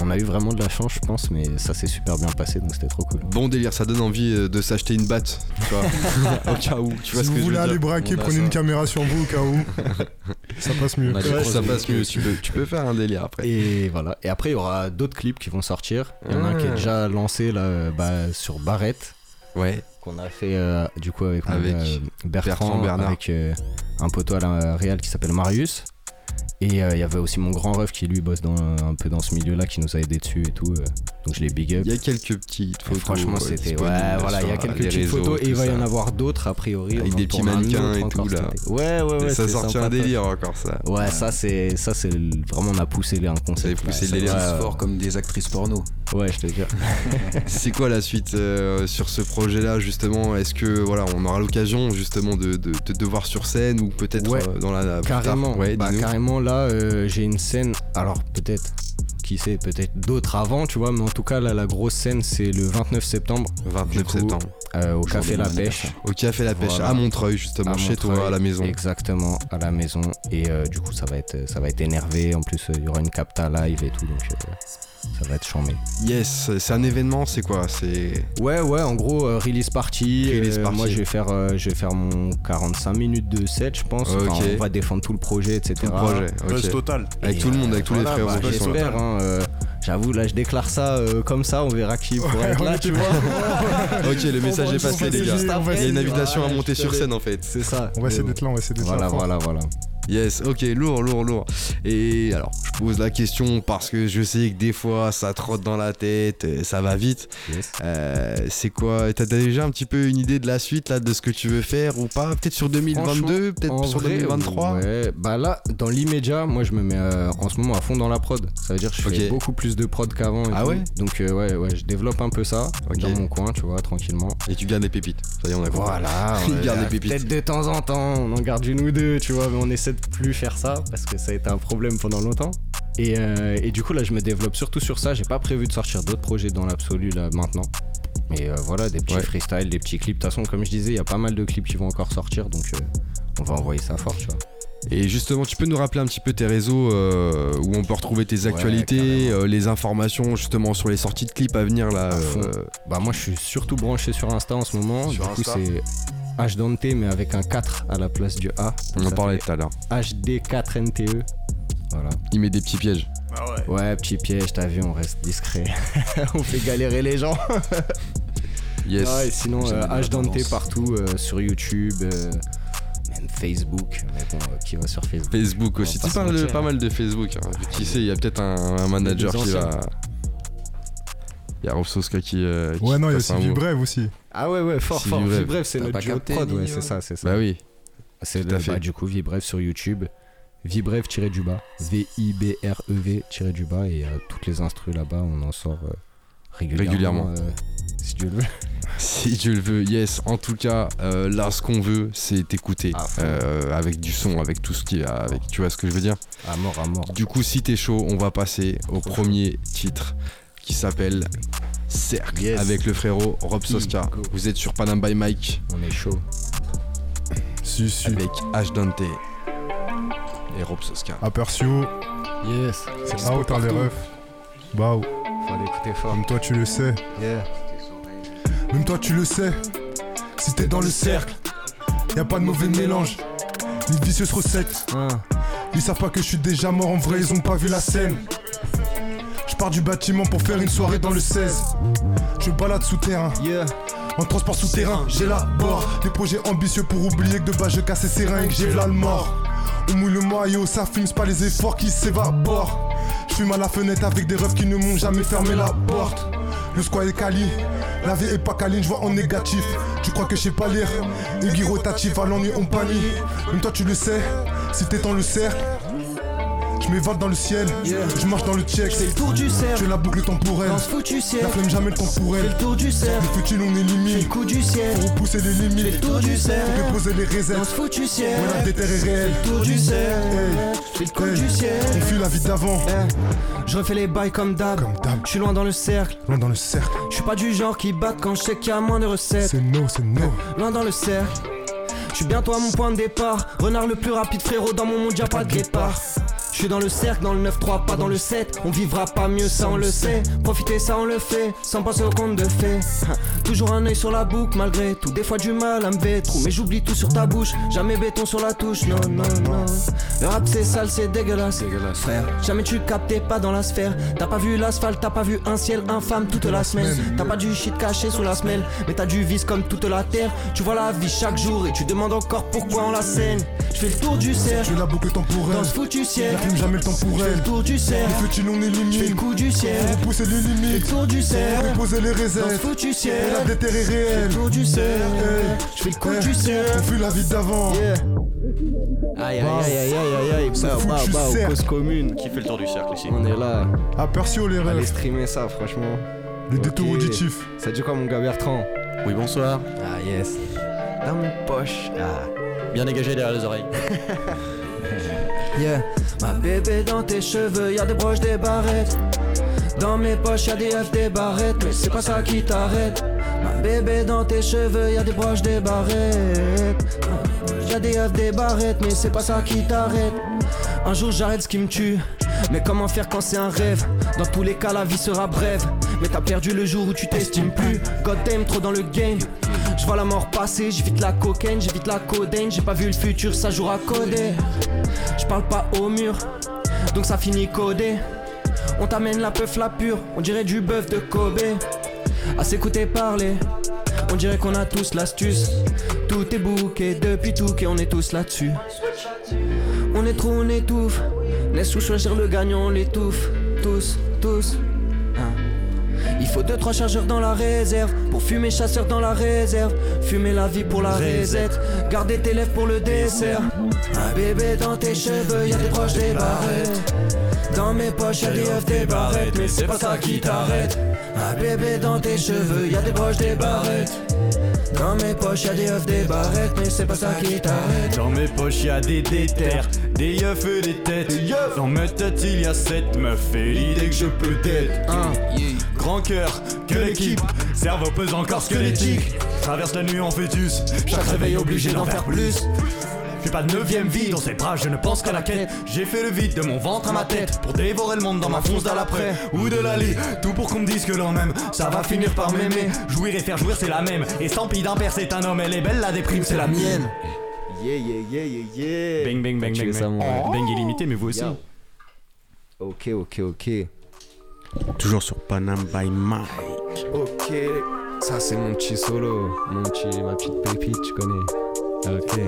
on a eu vraiment de la chance, je pense, mais ça s'est super bien passé, donc c'était trop cool. Bon délire, ça donne envie euh, de s'acheter une batte, tu vois, *laughs* au cas où. Tu vois si ce que vous voulez aller dire braquer, On a prenez ça. une caméra sur vous au cas où. *laughs* ça passe mieux. Ouais, ça passe mieux, tu peux, tu peux faire un délire après. Et voilà. Et après, il y aura d'autres clips qui vont sortir. Il y en a un qui est Ah. déjà lancé là, bah, sur Barrett, Ouais, qu'on a fait euh, du coup avec, euh, Bertrand, Bertrand Bernard. avec euh, un poteau à la Real qui s'appelle Marius. Et euh, il y avait aussi mon grand ref qui lui bosse un peu dans ce milieu-là, qui nous a aidé dessus et tout. Donc je les big up. il y a quelques petites Et photos. franchement, c'était. Ouais, voilà, il y a quelques petites réseaux, photos et il va y en avoir d'autres a priori. Avec On des petits mannequins et tout, là. Ouais, ouais, ouais. Et ça sortit un délire encore ça. Ouais, ça c'est ça c'est vraiment on a poussé les un concept. Vous avez poussé le délire. Ouais, C'est ouais. fort comme des actrices porno. Ouais, je te jure. *laughs* C'est quoi la suite euh, sur ce projet-là justement? Est-ce que voilà, on aura l'occasion justement de, de, de te voir sur scène ou peut-être Ouais, euh, dans la plus Carrément. Ouais, bah, carrément là, euh, j'ai une scène. Alors peut-être, qui sait, peut-être d'autres avant, tu vois, mais en tout cas là, la grosse scène c'est le 29 septembre 29 du coup, septembre. euh, au Café La Pêche. Au café La Pêche Voilà. à Montreuil justement, à chez toi à la maison. Exactement, à la maison. Et euh, du coup, ça va être, ça va être énervé. En plus, euh, il y aura une capta live et tout, donc ça va être chambé. Yes, c'est un événement, c'est quoi? C'est Ouais, ouais, en gros, euh, release party. Release euh, party. Moi, je vais, faire, euh, je vais faire mon 45 minutes de set, je pense. Enfin, on va défendre tout le projet, etc. tout le projet. Total. Avec Et, tout le monde, avec tous les voilà, frères bah, qui sont là. J'espère, hein, euh, j'avoue, là je déclare ça euh, comme ça, on verra qui pourra Ouais, être là, tu vois. *laughs* Ok, le message est passé, les gars. Il y a une invitation à Voilà, monter sur scène en fait. C'est ça. On va essayer d'être là, on va essayer d'être Voilà, là. fort. voilà, voilà. Yes, ok, lourd, lourd, lourd. Et alors, je pose la question parce que je sais que des fois ça trotte dans la tête, ça va vite. Yes. Euh, c'est quoi T'as déjà un petit peu une idée de la suite là, de ce que tu veux faire ou pas? Peut-être sur 2022, peut-être sur vrai, 2023 Ouais, bah là, dans l'immédiat, moi je me mets euh, en ce moment à fond dans la prod. Ça veut dire que je fais Ok. beaucoup plus de prod qu'avant. Ah tout. ouais? Donc euh, ouais, ouais, je développe un peu ça Ok. dans mon coin, tu vois, tranquillement. Et tu gardes les pépites. Ça y est, on a. Voilà, *laughs* Il on- garde euh, pépites. Peut-être de temps en temps, on en garde une ou deux, tu vois, mais on essaie de plus faire ça parce que ça a été un problème pendant longtemps. Et, euh, et du coup, là, je me développe surtout sur ça. J'ai pas prévu de sortir d'autres projets dans l'absolu là maintenant. Mais euh, voilà, des petits Ouais. freestyles, des petits clips. De toute façon, comme je disais, il y a pas mal de clips qui vont encore sortir, donc euh, on va envoyer ça fort, tu vois. Et justement, tu peux nous rappeler un petit peu tes réseaux euh, où on peut retrouver tes actualités, euh, les informations justement sur les sorties de clips à venir là. À euh, Bah moi je suis surtout branché sur Insta en ce moment. Sur du coup c'est H Dante mais avec un 4 à la place du A. on en parlait tout à l'heure. HD4NTE. E. Voilà. Il met des petits pièges. Ah ouais. Ouais, petit piège, t'as vu, on reste discret. *laughs* on fait galérer les gens. *laughs* Yes. Ah, et sinon, euh, bien la H Dante tendance. partout euh, sur YouTube, euh, même Facebook. Mais bon, euh, qui va sur Facebook Facebook aussi. Tu parles pas mal de Facebook. hein. Qui sait, il y a peut-être un, un manager qui va. Il y a Rob Soska qui. euh, qui Ouais, non, il y a aussi un mot. Vibrev aussi. Ah ouais, ouais, fort, Si, fort. Vibrev. Vibrev, c'est notre duo de prod, ouais, c'est ça, c'est ça. Bah oui. C'est le, fait. bah, du coup Vibrev sur YouTube. Vibrev-du-bas. V-I-B-R-E-V-du-bas. Et euh, toutes les instrus là-bas, on en sort euh, régulièrement. Régulièrement. euh, si Dieu le veut. *laughs* Si Dieu le veut, yes. En tout cas, là, ce qu'on veut, c'est écouter euh, avec du son, avec tout ce qui a, avec. Tu vois ce que je veux dire? À mort, à mort. Du coup, si t'es chaud, on va passer au premier titre qui s'appelle Cercle Yes. avec le frérot Rob Soska. Vous êtes sur Panam by Mike On est chaud. Si, si. avec H Dante et Rob Soska. Apercio, Yes. c'est out, hein, les refs? Bah, Faut l'écouter fort. comme toi, tu le sais. Yeah. Même toi tu le sais, si t'es dans le cercle, y a pas de mauvais mélange, ni de vicieuse recette. Hein. Ils savent pas que je suis déjà mort en vrai, ils ont pas vu la scène. Je pars du bâtiment pour faire une soirée dans le 16. Je balade souterrain, Yeah. en transport souterrain, j'élabore des projets ambitieux pour oublier que de bas je casse ses que j'ai là le mort. On mouille le maillot, ça fume, c'est pas les efforts qui s'évaporent. Je fume à la fenêtre avec des refs qui ne m'ont jamais fermé la porte. Le squat est quali, la vie est pas câline, je vois en négatif. Tu crois que je sais pas lire? Aiguille rotatif, à l'ennui on panie. Même toi tu le sais, si t'es dans le cercle. Je m'évade dans le ciel, je marche dans le check. Fais le tour du Je cercle, fais la boucle temporelle. dans ce foutu ciel. La flemme jamais le Fais temporel. le tour du cercle, Le futur on élimine. le coup du ciel. Pour repousser les Fais le limites. tour du Pour cercle, déposer les dans réserves. ce foutu ciel. Ouais, la déterre est réelle. Tour du cercle, Hey, fais le coup hey, du ciel. On fuit la vie d'avant. Eh, Je refais les bails comme d'hab. Comme d'hab. Je suis loin dans le cercle. Loin dans le cercle. Je suis pas du genre qui bat quand je sais qu'il y a moins de recettes. C'est no, c'est no. Loin dans le cercle. Je suis bientôt à mon point de départ. Renard le plus rapide, frérot. Dans mon monde, y'a pas de départ. Je suis dans le cercle, dans le 9-3, pas dans le 7. On vivra pas mieux, ça on le sait. Profiter, ça on le fait, sans penser au compte de fait. Toujours un œil sur la boucle, malgré tout. Des fois du mal à me vêtre. Mais j'oublie tout sur ta bouche. Jamais béton sur la touche, non, non, non. Le rap c'est sale, c'est dégueulasse. Frère, jamais tu captais pas dans la sphère. T'as pas vu l'asphalte, t'as pas vu un ciel infâme toute la semaine. T'as pas du shit caché sous la semelle. Mais t'as du vice comme toute la terre. Tu vois la vie chaque jour et tu demandes encore pourquoi on la scène. Je fais le tour du cercle. la boucle temporelle. Dans ce foutu ciel, Jamais le je fais temporel. le tour du cercle. Le futur on Je fais le élimine. coup du Pour ciel, repousser les je fais le limites. tour du Pour cercle. déposer les Dans ce réserves. foutu Et ciel, la déterre est je fais réelle. le tour du cercle. Hey, Je fais le coup du On cercle. fuit la vie d'avant. Aïe aïe aïe aïe aïe aïe. Ce Bah, bah, bah, cause commune. Qui fait le tour du cercle ici On est là. Apercio les Allez refs. streamer ça, franchement. Le détour Ok. auditif. Ça dit quoi, mon gars Bertrand Oui, bonsoir. Ah, yes. Dans mon poche. Ah. Bien dégagé derrière les oreilles. *laughs* Ma bébé dans tes cheveux, y'a des broches, des barrettes. Dans mes poches, y'a des F, des barrettes, mais c'est pas ça qui t'arrête. Ma bébé dans tes cheveux, y'a des broches, des barrettes. Y'a des F, des barrettes, mais c'est pas ça qui t'arrête. Un jour j'arrête ce qui me tue. Mais comment faire quand c'est un rêve? Dans tous les cas, la vie sera brève. Mais t'as perdu le jour où tu t'estimes plus. God damn, trop dans le game. Je vois la mort passer, j'évite la cocaine, j'évite la codaine. J'ai pas vu le futur, ça jouera codé. Je parle pas au mur, donc ça finit codé. On t'amène la peuf la pure, on dirait du bœuf de Kobe. À s'écouter parler, on dirait qu'on a tous l'astuce. Tout est bouqué depuis tout, et on est tous là-dessus. On est trop, on étouffe. Laisse-nous choisir le gagnant, on l'étouffe. Tous, tous. Hein. Il faut deux trois chargeurs dans la réserve Pour fumer chasseur dans la réserve. Fumer la vie pour la rézette Garder tes lèvres pour le dessert. Un bébé dans tes cheveux Y'a des broches des barrettes. Dans mes poches y'a des œufs des barrettes Mais c'est pas ça qui t'arrête. Un bébé dans tes cheveux Y'a des broches des barrettes. Dans mes poches y'a des œufs des barrettes Mais c'est pas ça qui t'arrête. Dans mes poches y'a des déterres, des yeux et des têtes. Dans ma tête il y a sept meufs et l'idée que je peux être. Un grand cœur, que l'équipe, cerveau pesant corps squelettique. Traverse la nuit en fœtus, chaque réveil obligé d'en faire plus. J'ai pas de neuvième vie dans ces bras, je ne pense qu'à la quête. J'ai fait le vide de mon ventre à ma tête pour dévorer le monde dans ma fonce d'après ou de la lit. Tout pour qu'on me dise que l'on m'aime, ça va finir par m'aimer. Jouir et faire jouir, c'est la même. Et sans pis d'un père, c'est un homme. Elle est belle, la déprime, c'est la mienne. Yeah, yeah, yeah, yeah, yeah. Bang, bang, bang, bang, ça, bang. mon- Bang illimité, mais vous aussi. Yo. Ok, ok, ok. Toujours sur Panam by Mike. Ok. Ça c'est mon petit solo, mon petit, ma petite pépite, tu connais. Ok.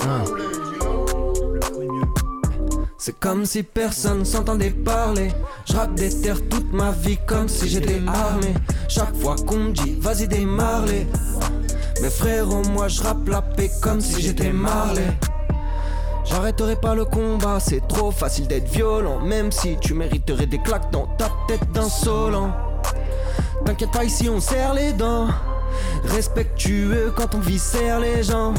Ah. C'est comme si personne s'entendait parler. Je rappe des terres toute ma vie comme si j'étais armé. Chaque fois qu'on me dit vas-y démarre-les. Mes frérots, moi je rappe la paix comme si j'étais Marley. J'arrêterai pas le combat, c'est trop facile d'être violent. Même si tu mériterais des claques dans ta tête d'insolent. T'inquiète pas, ici on serre les dents. Respectueux quand on viscère les gens.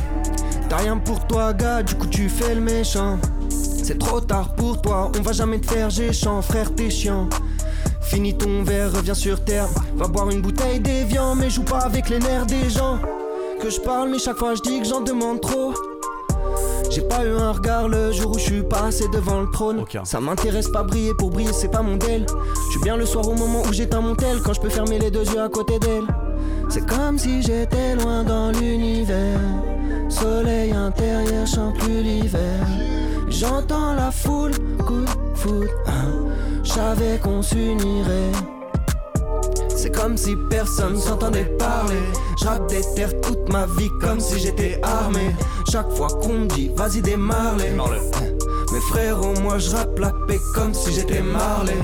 T'as rien pour toi, gars, du coup tu fais le méchant. C'est trop tard pour toi, on va jamais te faire géchant, frère, t'es chiant. Finis ton verre, reviens sur terre. Va boire une bouteille d'évian, mais joue pas avec les nerfs des gens. Que je parle, mais chaque fois je dis que j'en demande trop. J'ai pas eu un regard le jour où je suis passé devant le trône. Ça m'intéresse pas briller pour briller, c'est pas mon del. Je suis bien le soir au moment où j'éteins mon tel, quand je peux fermer les deux yeux à côté d'elle. C'est comme si j'étais loin dans l'univers. Soleil intérieur, chante plus l'hiver. J'entends la foule, coup de foot. J'savais qu'on s'unirait. C'est comme si personne s'entendait parler. J'rappe des terres toute ma vie comme si j'étais armé. Chaque fois qu'on me dit vas-y démarre-les. Mes frérots, moi j'rappe la paix comme si j'étais Marley.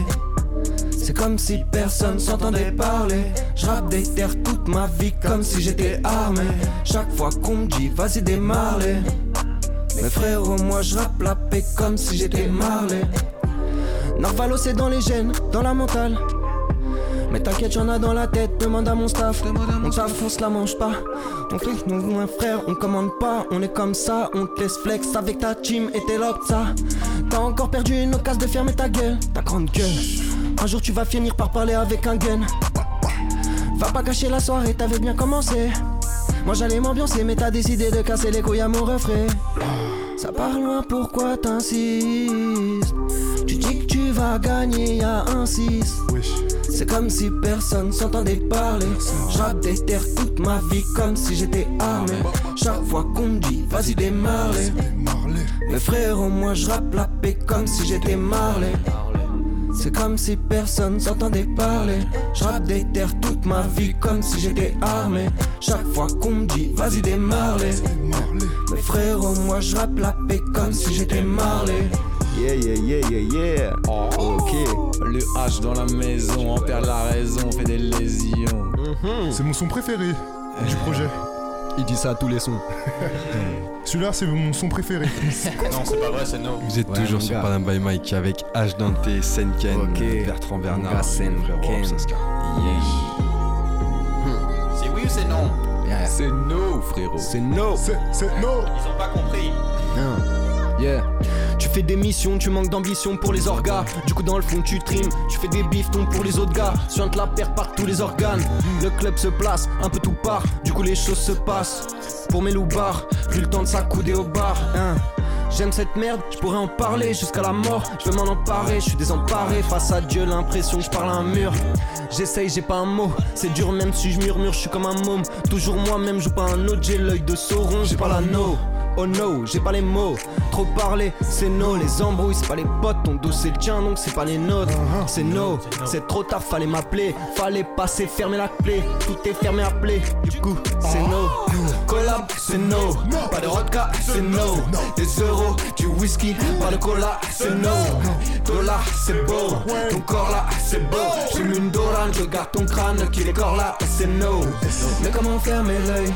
C'est comme si personne s'entendait parler. J'rappe des terres toute ma vie comme si j'étais armé. Chaque fois qu'on me dit vas-y démarre-les. Mes frérots, moi j'rappe la paix comme si j'étais Marley. Narvalo c'est dans les gènes, dans la mentale. Mais t'inquiète, j'en ai dans la tête, demande à mon staff. On taffe, on se la mange pas. On fait, nous, un frère, on commande pas. On est comme ça, on te laisse flex avec ta team et tes locks, ça. T'as encore perdu une occasion de fermer ta gueule, ta grande gueule. Un jour tu vas finir par parler avec un gun. Va pas cacher la soirée, t'avais bien commencé. Moi j'allais m'ambiancer, mais t'as décidé de casser les couilles à mon refrain. Ça part loin, pourquoi t'insistes? Tu dis que tu vas gagner, y'a un 6. C'est comme si personne s'entendait parler. J'rappe des terres toute ma vie comme si j'étais armé. Chaque fois qu'on me dit vas-y démarre-les. Mes frérots, moi j'rappe la paix comme si j'étais Marley. C'est comme si personne s'entendait parler. J'rappe des terres toute ma vie comme si j'étais armé. Chaque fois qu'on me dit vas-y démarre-les. Mes frérots, moi j'rappe la paix comme si j'étais Marley. Yeah, yeah, yeah, yeah, yeah. ok. Le H dans la maison, on perd la raison, on fait des lésions. C'est mon son préféré du projet. *laughs* Il dit ça à tous les sons. *laughs* Celui-là, c'est mon son préféré. *laughs* Non, c'est pas vrai, c'est no. Vous êtes Ouais, toujours mon sur gars. Panam by Mike avec H Dante, Senken, Ok. Bertrand Bernard, gars, Senken. frérot, Saska. C'est oui ou c'est non? Yeah. C'est no, frérot. C'est no. C'est, c'est, non Ils ont pas compris. Non. Yeah. Fais des missions, tu manques d'ambition pour les orgas. Du coup, dans le fond, tu trimes. Tu fais des biftons pour les autres gars. Suinte la paire par tous les organes. Le club se place, un peu tout part. Du coup, les choses se passent. Pour mes loupards, plus le temps de s'accouder au bar. Hein. J'aime cette merde, je pourrais en parler jusqu'à la mort. Je veux m'en emparer, je suis désemparé. Face à Dieu, l'impression que je parle à un mur. J'essaye, j'ai pas un mot. C'est dur, même si je murmure, je suis comme un môme. Toujours moi-même, joue pas un autre. J'ai l'œil de Sauron, j'ai pas l'anneau. Oh no, j'ai pas les mots. Trop parler, c'est no. Les embrouilles, c'est pas les potes. Ton dos, c'est le tien, donc c'est pas les nôtres. C'est no, c'est trop tard, fallait m'appeler. Fallait passer, fermer la clé. Tout est fermé play. Du coup, c'est no. C'est no. Pas de vodka, c'est no. Des euros, du whisky, pas de cola, c'est no. Dollar, c'est beau. Ton corps là, c'est beau. J'fume une dorane, je garde ton crâne qui décore là, c'est no. Mais comment fermer l'œil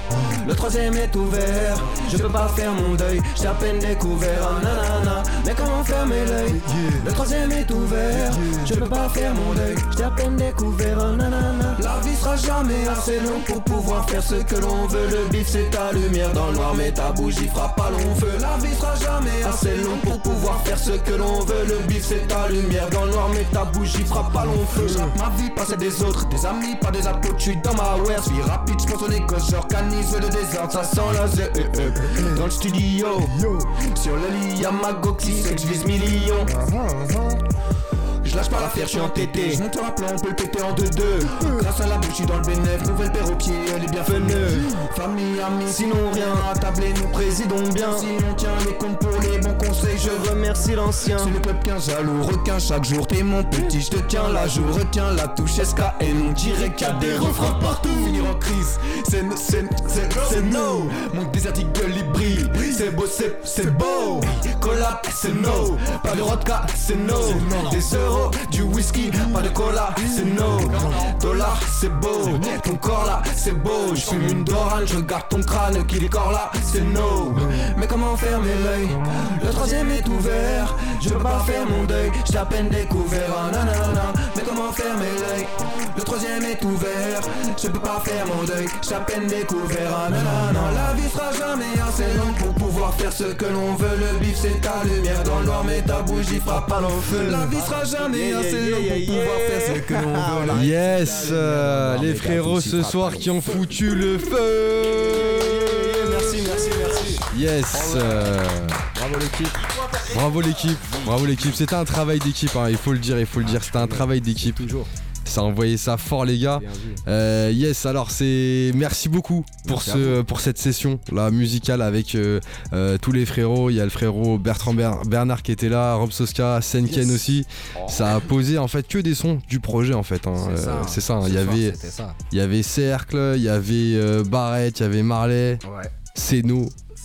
Le troisième est ouvert. Je peux pas faire mon deuil, j'ai à peine découvert. ah, nanana. Mais comment fermer l'œil Le troisième est ouvert. Je peux pas faire mon deuil, j'ai à peine découvert. ah, nanana. La vie sera jamais assez longue pour pouvoir faire ce que l'on veut. Le bif c'est ta lumière dans le noir, mais ta bougie fera pas long feu. La vie sera jamais assez longue pour pouvoir faire ce que l'on veut. Le bif c'est ta lumière dans le noir, mais ta bougie fera pas long feu. Ma vie, pas celle des autres, des amis, pas des apôtres. J'suis dans ma wear, suis rapide, spontané, gosse, j'organise le désordre, ça sent la zé- euh, euh. Dans le studio, sur le lit, y'a ma goxy, c'est que j'vise millions. Je lâche pas l'affaire, je suis entêté. Je monte un plan, on peut le péter en deux-deux. Grâce à la bouche, je suis dans le bénéf, nouvelle paire elle est bienvenue. Famille, amis, sinon rien à tabler, nous présidons bien. Si on tient les comptes pour les bons conseils, je remercie l'ancien. C'est le peuple qu'un jaloux, requin chaque jour, t'es mon petit, je te tiens la joue, retiens la touche SKN, on dirait qu'il y a des refrains partout. Finir en crise, c'est c'est no. Mon désertique gueule, il c'est beau, c'est beau. Cola, c'est no. Pas de vodka, c'est no. Des euros, du whisky, pas de cola, c'est no. Dollar, c'est beau. Ton corps là, c'est beau. Je fume une dorane, je regarde ton crâne qui décore là, c'est no. Mais comment fermer l'œil Le troisième est ouvert. Je peux pas faire mon deuil, j'ai à peine découvert. Ah, nanana. Mais comment fermer l'œil Le troisième est ouvert. Je peux pas faire mon deuil, j'ai à peine découvert. Ah, nanana. La vie sera jamais assez longue pour pouvoir faire ce que l'on veut. Le bif c'est ta lumière dans le noir, mais ta bougie frappe pas l'enfeu. La vie sera jamais assez longue pour pouvoir faire ce que l'on veut. Yes, euh, les frérots ce soir qui ont foutu le feu. Merci, merci, merci. Yes. euh, Bravo l'équipe. Bravo l'équipe, bravo l'équipe. C'était un travail d'équipe, hein, il faut le dire, il faut le dire. C'était un travail d'équipe. Toujours. Ça a envoyé ça fort les gars. Euh, yes, alors c'est merci beaucoup pour Merci à ce pour cette session là musicale avec euh, euh, tous les frérots. Il y a le frérot Bertrand Ber- Bernard qui était là, Rob Soska, Senken Yes. aussi. Ça a posé en fait que des sons du projet en fait. hein. C'est ça. C'est ça. hein. Ce Il y avait C'était ça. il y avait Cercle, il y avait euh, Barrett, il y avait Marley, Ouais, c'est ça.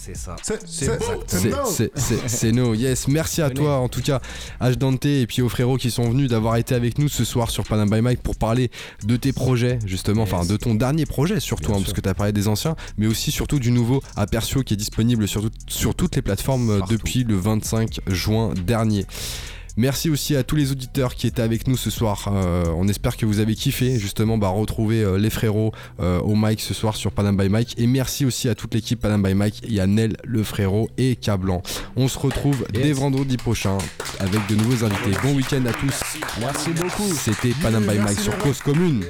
C'est C'est c'est- beau. c'est C'est no. c'est- c'est- c'est no, yes. Merci à toi en tout cas, H Dante et puis aux frérots qui sont venus d'avoir été avec nous ce soir sur Panam by Mike pour parler de tes projets justement, enfin Yes. de ton dernier projet surtout, hein, parce que tu as parlé des anciens, mais aussi surtout du nouveau Apercio qui est disponible sur, tout- sur toutes les plateformes euh, Partout. depuis le 25 juin dernier. Merci aussi à tous les auditeurs qui étaient avec nous ce soir. Euh, on espère que vous avez kiffé justement bah, retrouver euh, les frérots euh, au mic ce soir sur Panam by Mike. Et merci aussi à toute l'équipe Panam by Mike. Il y a Nel, le frérot et Cablan. On se retrouve Yes. dès vendredi prochain avec de nouveaux invités. Bon week-end à tous. Merci beaucoup. C'était Panam by Mike sur Cause Commune.